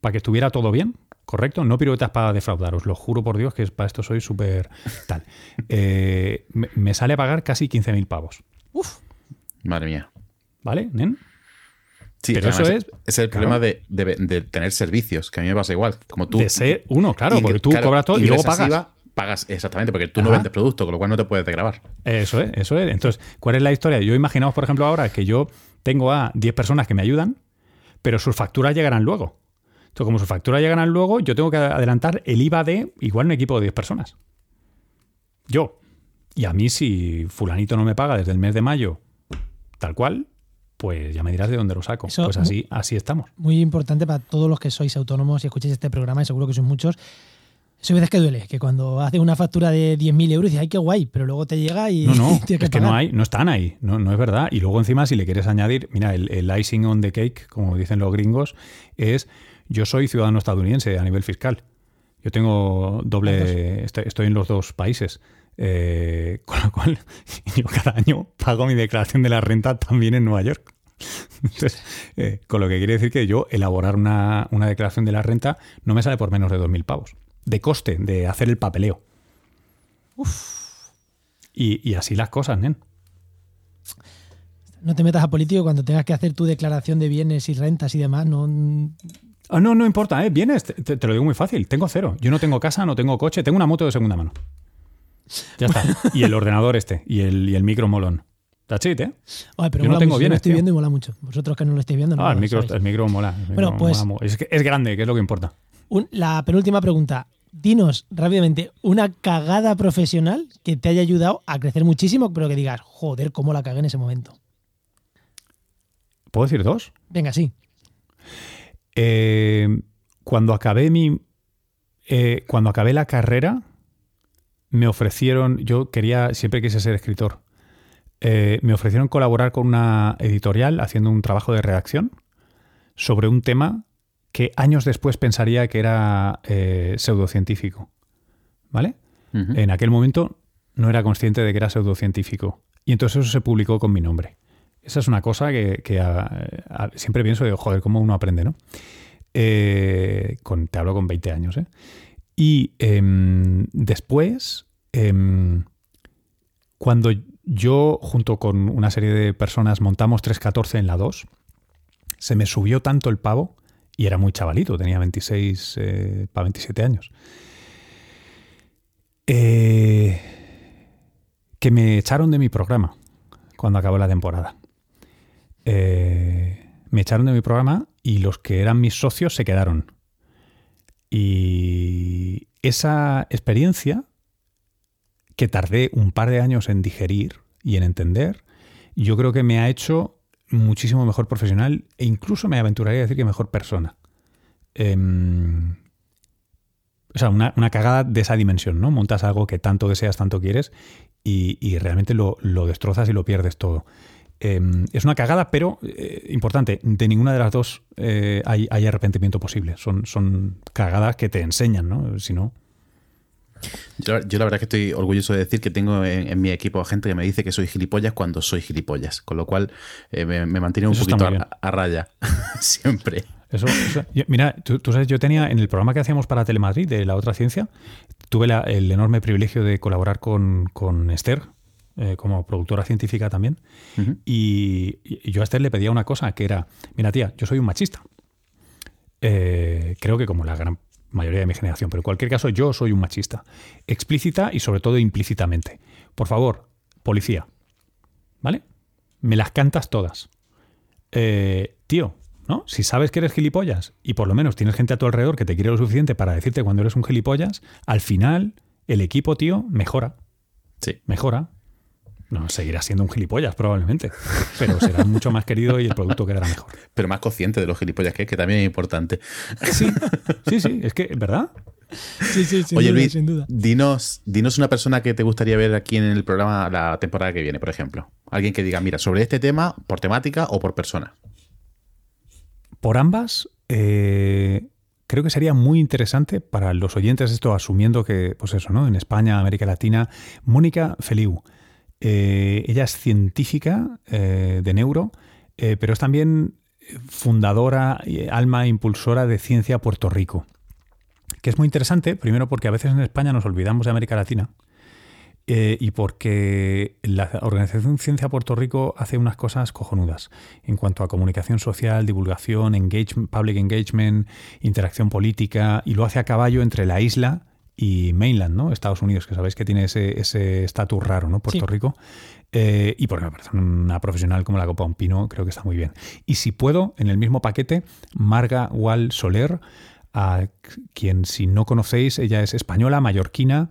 para que estuviera todo bien, ¿correcto? No piruetas para defraudaros, lo juro por Dios que es- para esto soy súper tal. Eh, me, me sale a pagar casi 15.000 pavos, Uf, Madre mía. ¿vale, nen? Sí, Pero eso es- es el claro. problema de, de- de tener servicios, que a mí me pasa igual. Como tú. de ser uno, claro, porque tú claro, cobras todo y luego pagas. IVA, pagas, exactamente, porque tú no vendes producto, con lo cual no te puedes grabar. Eso es, eso es. Entonces, ¿cuál es la historia? Yo imaginaos, por ejemplo, ahora que yo tengo a 10 personas que me ayudan, pero sus facturas llegarán luego. Entonces, como sus facturas llegarán luego, yo tengo que adelantar el IVA de igual un equipo de 10 personas. Yo. Y a mí, si fulanito no me paga desde el mes de mayo, tal cual, pues ya me dirás de dónde lo saco. Eso- pues así, así estamos. muy importante para todos los que sois autónomos y escucháis este programa, y seguro que sois muchos. Eso veces que duele, que cuando haces una factura de 10.000 euros dices, ay, qué guay, pero luego te llega y No, no, que es que no hay, no están ahí, no, no es verdad. Y luego encima si le quieres añadir, mira, el, el icing on the cake, como dicen los gringos, es yo soy ciudadano estadounidense a nivel fiscal. Yo tengo doble, estoy, estoy en los dos países. Eh, con lo cual, yo cada año pago mi declaración de la renta también en Nueva York. Entonces, eh, con lo que quiere decir que yo elaborar una, una declaración de la renta no me sale por menos de 2.000 pavos. De coste, de hacer el papeleo. Y, y así las cosas, nen. No te metas a político cuando tengas que hacer tu declaración de bienes y rentas y demás. No, Ah, no, no importa, ¿eh? Vienes, te, lo digo muy fácil. Tengo cero. Yo no tengo casa, no tengo coche, tengo una moto de segunda mano. Ya está. Y el ordenador este, y el, y el micro molón. That's it, ¿eh? Pero Yo no tengo mucho. Bienes, lo estoy tío. viendo y mola mucho. Vosotros que no lo estáis viendo, no Ah, el micro, el micro mola. el Bueno, micro pues- mola es, que es grande, que es lo que importa. Un- la penúltima pregunta. Dinos rápidamente una cagada profesional que te haya ayudado a crecer muchísimo, pero que digas, joder, cómo la cagué en ese momento. ¿Puedo decir dos? Venga, sí. Eh, cuando acabé mi. eh, cuando acabé la carrera, me ofrecieron. Yo quería. Siempre quise ser escritor. Eh, me ofrecieron colaborar con una editorial haciendo un trabajo de redacción sobre un tema que años después pensaría que era eh, pseudocientífico. ¿Vale? En aquel momento no era consciente de que era pseudocientífico. Y entonces eso se publicó con mi nombre. Esa es una cosa que, que, siempre pienso, de, joder, cómo uno aprende, ¿no? Eh, con, te hablo con 20 años, ¿eh? Y em, después, em, cuando yo, junto con una serie de personas, montamos 314 en la 2, se me subió tanto el pavo, y era muy chavalito, tenía 26 para 27 años, eh, que me echaron de mi programa cuando acabó la temporada. Eh, me echaron de mi programa y los que eran mis socios se quedaron. Y esa experiencia, que tardé un par de años en digerir y en entender, yo creo que me ha hecho muchísimo mejor profesional e incluso me aventuraría a decir que mejor persona. Em, o sea, una, una cagada de esa dimensión, ¿no? Montas algo que tanto deseas, tanto quieres y, y realmente lo, lo destrozas y lo pierdes todo. Eh, es una cagada, pero eh, importante, de ninguna de las dos eh, hay, hay arrepentimiento posible. Son, son cagadas que te enseñan, ¿no? Si no, Yo, yo la verdad que estoy orgulloso de decir que tengo en, en mi equipo gente que me dice que soy gilipollas cuando soy gilipollas, con lo cual eh, me, me mantiene un Eso poquito a, raya siempre. Eso, eso- yo- mira, tú, tú sabes, yo tenía en el programa que hacíamos para Telemadrid de la otra ciencia, tuve la- el enorme privilegio de colaborar con, con Esther, eh, como productora científica también, y yo a Esther le pedía una cosa que era, mira tía, yo soy un machista. eh, creo que como la gran mayoría de mi generación, pero en cualquier caso yo soy un machista, explícita y sobre todo implícitamente. Por favor, policía, ¿vale? Me las cantas todas. Eh, tío, ¿no? Si sabes que eres gilipollas y por lo menos tienes gente a tu alrededor que te quiere lo suficiente para decirte cuando eres un gilipollas, al final el equipo, tío, mejora. Sí. Mejora. No, seguirá siendo un gilipollas probablemente, pero será mucho más querido y el producto quedará mejor. Pero más consciente de los gilipollas que es, que también es importante. Sí, sí, sí, es que, ¿verdad? Sí, sí, sin Oye duda, Luis, sin duda. Dinos, dinos una persona que te gustaría ver aquí en el programa la temporada que viene, por ejemplo. Alguien que diga, mira, sobre este tema, por temática o por persona. Por ambas, eh, creo que sería muy interesante para los oyentes, esto asumiendo que, pues eso, ¿no? En España, América Latina, Mónica Feliu. Eh, ella es científica eh, de neuro, eh, pero es también fundadora, alma impulsora de Ciencia Puerto Rico. Que es muy interesante, primero porque a veces en España nos olvidamos de América Latina y porque la Organización Ciencia Puerto Rico hace unas cosas cojonudas en cuanto a comunicación social, divulgación, engagement, public engagement, interacción política, y lo hace a caballo entre la isla y mainland, ¿no? Estados Unidos, que sabéis que tiene ese ese estatus raro, ¿no? Puerto Sí. Rico. Eh, y porque me parece una profesional como la Copa Un Pino, creo que está muy bien. Y si puedo, en el mismo paquete, Marga Wall Soler, a quien si no conocéis, ella es española, mallorquina,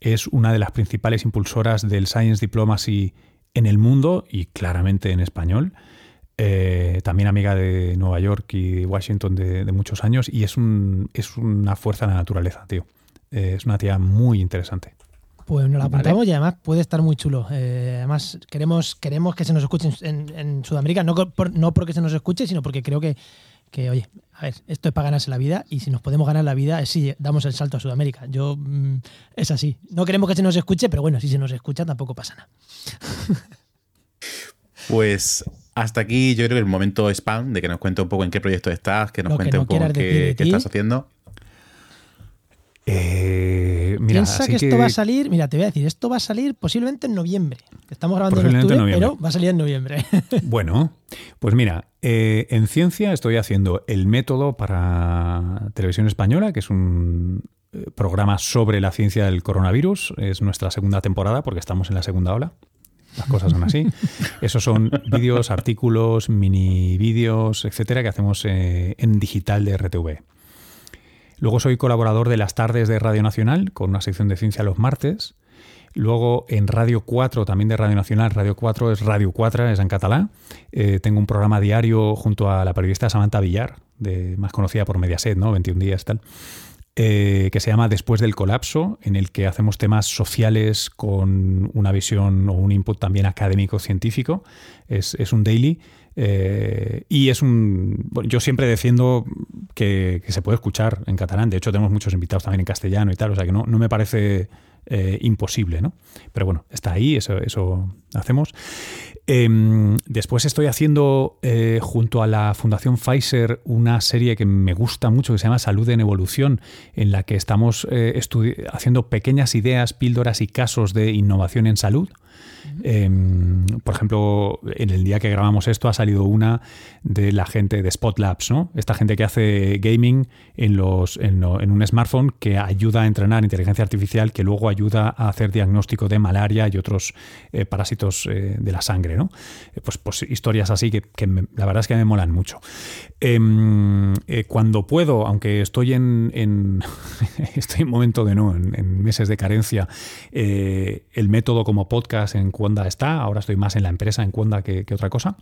es una de las principales impulsoras del Science Diplomacy en el mundo y claramente en español. Eh, también amiga de Nueva York y Washington de, de muchos años y es, un, es una fuerza de la naturaleza, tío. Eh, es una tía muy interesante. Pues nos la Vale. apuntamos y además puede estar muy chulo. Eh, además, queremos, queremos que se nos escuche en, en Sudamérica, no, por- no porque se nos escuche, sino porque creo que, que, oye, a ver, esto es para ganarse la vida y si nos podemos ganar la vida es si damos el salto a Sudamérica. Yo, mm, es así. No queremos que se nos escuche, pero bueno, si se nos escucha tampoco pasa nada. Pues hasta aquí yo creo que el momento spam de que nos cuente un poco en qué proyecto estás, que nos Lo que cuente no un poco qué, estás haciendo. Eh, mira, Piensa que esto va a salir, mira, te voy a decir, esto va a salir posiblemente en noviembre. Estamos grabando en octubre, noviembre. pero va a salir en noviembre. Bueno, pues mira, eh, en ciencia estoy haciendo el método para televisión española, que es un eh, programa sobre la ciencia del coronavirus. Es nuestra segunda temporada porque estamos en la segunda ola. Las cosas son así. Esos son vídeos, artículos, mini vídeos, etcétera, que hacemos eh, en digital de RTV. Luego soy colaborador de las tardes de Radio Nacional con una sección de ciencia los martes. Luego en Radio 4, también de Radio Nacional, Radio 4 es Radio 4, es en catalán. Eh, tengo un programa diario junto a la periodista Samantha Villar, más conocida por Mediaset, ¿no? 21 días tal. eh, que se llama Después del colapso, en el que hacemos temas sociales con una visión o un input también académico-científico. Es, es un daily. Eh, y es un. bueno, yo siempre defiendo que, se puede escuchar en catalán. De hecho, tenemos muchos invitados también en castellano y tal. O sea que no, no me parece eh, imposible, ¿no? Pero bueno, está ahí, eso, eso hacemos. Em, después estoy haciendo eh, junto a la Fundación Pfizer una serie que me gusta mucho que se llama Salud en Evolución, en la que estamos haciendo pequeñas ideas, píldoras y casos de innovación en salud. Em, por ejemplo, en el día que grabamos esto ha salido una de la gente de Spot Labs, ¿no? Esta gente que hace gaming en, los, en, un smartphone que ayuda a entrenar inteligencia artificial, que luego ayuda a hacer diagnóstico de malaria y otros eh, parásitos eh, de la sangre, ¿no? Eh, pues, pues historias así que, la verdad es que me molan mucho. Em, cuando puedo, aunque estoy en, en- estoy en momento de no, en, meses de carencia, el método como podcast en Cuonda está. Ahora estoy más en la empresa en Cuonda que, otra cosa.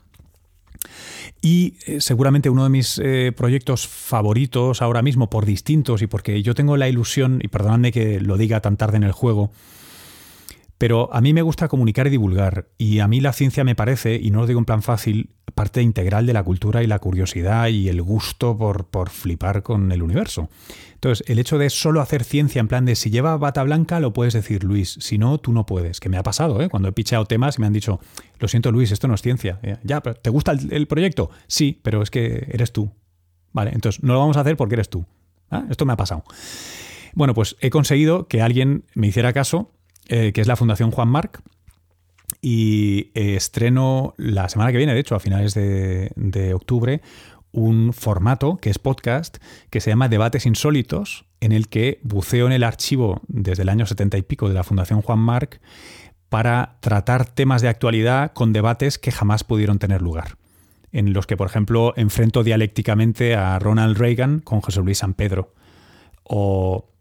Y eh, seguramente uno de mis eh, proyectos favoritos ahora mismo, por distintos y porque yo tengo la ilusión, y perdonadme que lo diga tan tarde en el juego, pero a mí me gusta comunicar y divulgar. Y a mí la ciencia me parece, y no lo digo en plan fácil, parte integral de la cultura y la curiosidad y el gusto por, por flipar con el universo. Entonces, el hecho de solo hacer ciencia en plan de si lleva bata blanca, lo puedes decir, Luis. Si no, tú no puedes. Que me ha pasado, ¿eh? Cuando he picheado temas y me han dicho, lo siento, Luis, esto no es ciencia. Eh, Ya, pero ¿te gusta el, el proyecto? Sí, pero es que eres tú. Vale, entonces no lo vamos a hacer porque eres tú. ¿Ah? Esto me ha pasado. Bueno, pues he conseguido que alguien me hiciera caso, eh, que es la Fundación Juan Marc, y eh, estreno la semana que viene, de hecho, a finales de, octubre, un formato que es podcast que se llama Debates Insólitos, en el que buceo en el archivo desde el año 70 y pico de la Fundación Juan Marc para tratar temas de actualidad con debates que jamás pudieron tener lugar. En los que, por ejemplo, enfrento dialécticamente a Ronald Reagan con José Luis San Pedro. O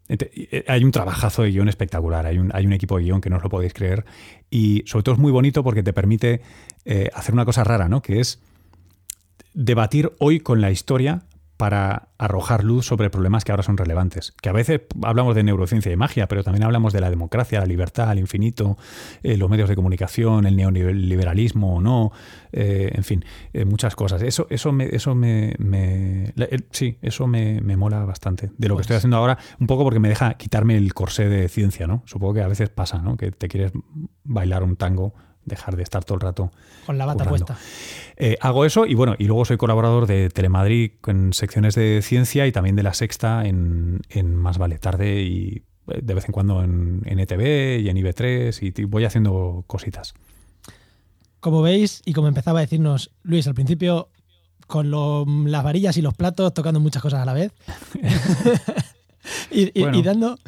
hay un trabajazo de guion espectacular, hay un, hay un, equipo de guion que no os lo podéis creer y sobre todo es muy bonito porque te permite eh, hacer una cosa rara, ¿no? Que es debatir hoy con la historia para arrojar luz sobre problemas que ahora son relevantes. Que a veces hablamos de neurociencia y magia, pero también hablamos de la democracia, la libertad, el infinito, eh, los medios de comunicación, el neoliberalismo o no, eh, en fin, eh, muchas cosas. Eso, eso me, eso me, sí, eso me, mola bastante de lo que estoy pues haciendo ahora, un poco porque me deja quitarme el corsé de ciencia, ¿no? Supongo que a veces pasa, ¿no? Que te quieres bailar un tango dejar de estar todo el rato con la bata puesta. Eh, hago eso y bueno, y luego soy colaborador de Telemadrid en secciones de ciencia y también de la sexta en, Más Vale Tarde y eh, de vez en cuando en, en ETV y en IB3 y voy haciendo cositas. Como veis, y como empezaba a decirnos Luis al principio, con las varillas y los platos tocando muchas cosas a la vez. y, dando,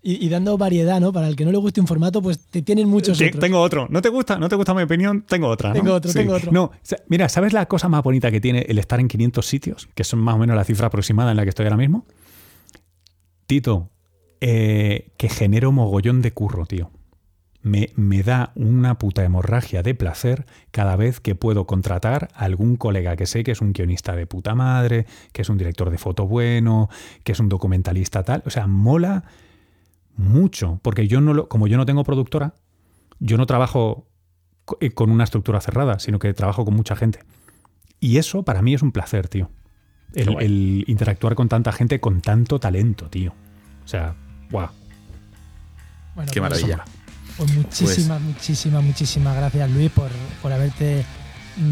y, dando variedad, ¿no? Para el que no le guste un formato, pues te tienen muchos otros. Tengo otro. ¿No te gusta? ¿No te gusta mi opinión? Tengo otra. Tengo otro, tengo otro. No, mira, ¿sabes la cosa más bonita que tiene el estar en 500 sitios? Que son más o menos la cifra aproximada en la que estoy ahora mismo. Tito, eh, que genero mogollón de curro, tío. Me, me, da una puta hemorragia de placer cada vez que puedo contratar a algún colega que sé que es un guionista de puta madre, que es un director de foto bueno, que es un documentalista tal. O sea, mola mucho, porque yo no lo, como yo no tengo productora, yo no trabajo eh, con una estructura cerrada, sino que trabajo con mucha gente. Y eso para mí es un placer, tío. El, interactuar con tanta gente con tanto talento, tío. O sea, guau. Qué pues maravilla. Pues muchísimas, pues muchísimas, muchísimas gracias, Luis, por, por haberte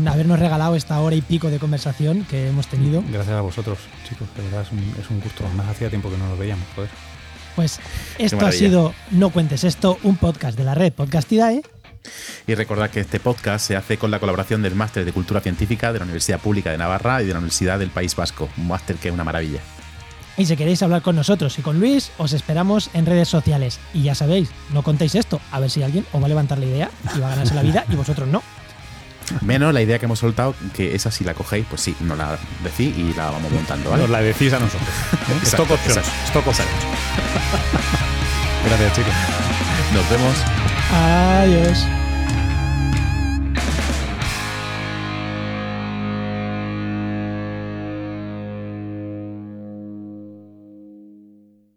habernos regalado esta hora y pico de conversación que hemos tenido. Gracias a vosotros, chicos. De verdad es un, es un gusto. Más hacía tiempo que no nos veíamos, joder. Pues esto ha sido No Cuentes Esto, un podcast de la red Podcastidae. Y recordad que este podcast se hace con la colaboración del Máster de Cultura Científica de la Universidad Pública de Navarra y de la Universidad del País Vasco, un máster que es una maravilla. Y si queréis hablar con nosotros y con Luis, os esperamos en redes sociales. Y ya sabéis, no contéis esto, a ver si alguien os va a levantar la idea y va a ganarse la vida y vosotros no. Menos la idea que hemos soltado, que esa si la cogéis, pues sí, nos la decís y la vamos montando, ¿vale? Nos la decís a nosotros. Stock options. Stock options. Gracias, chicos. Nos vemos. Adiós.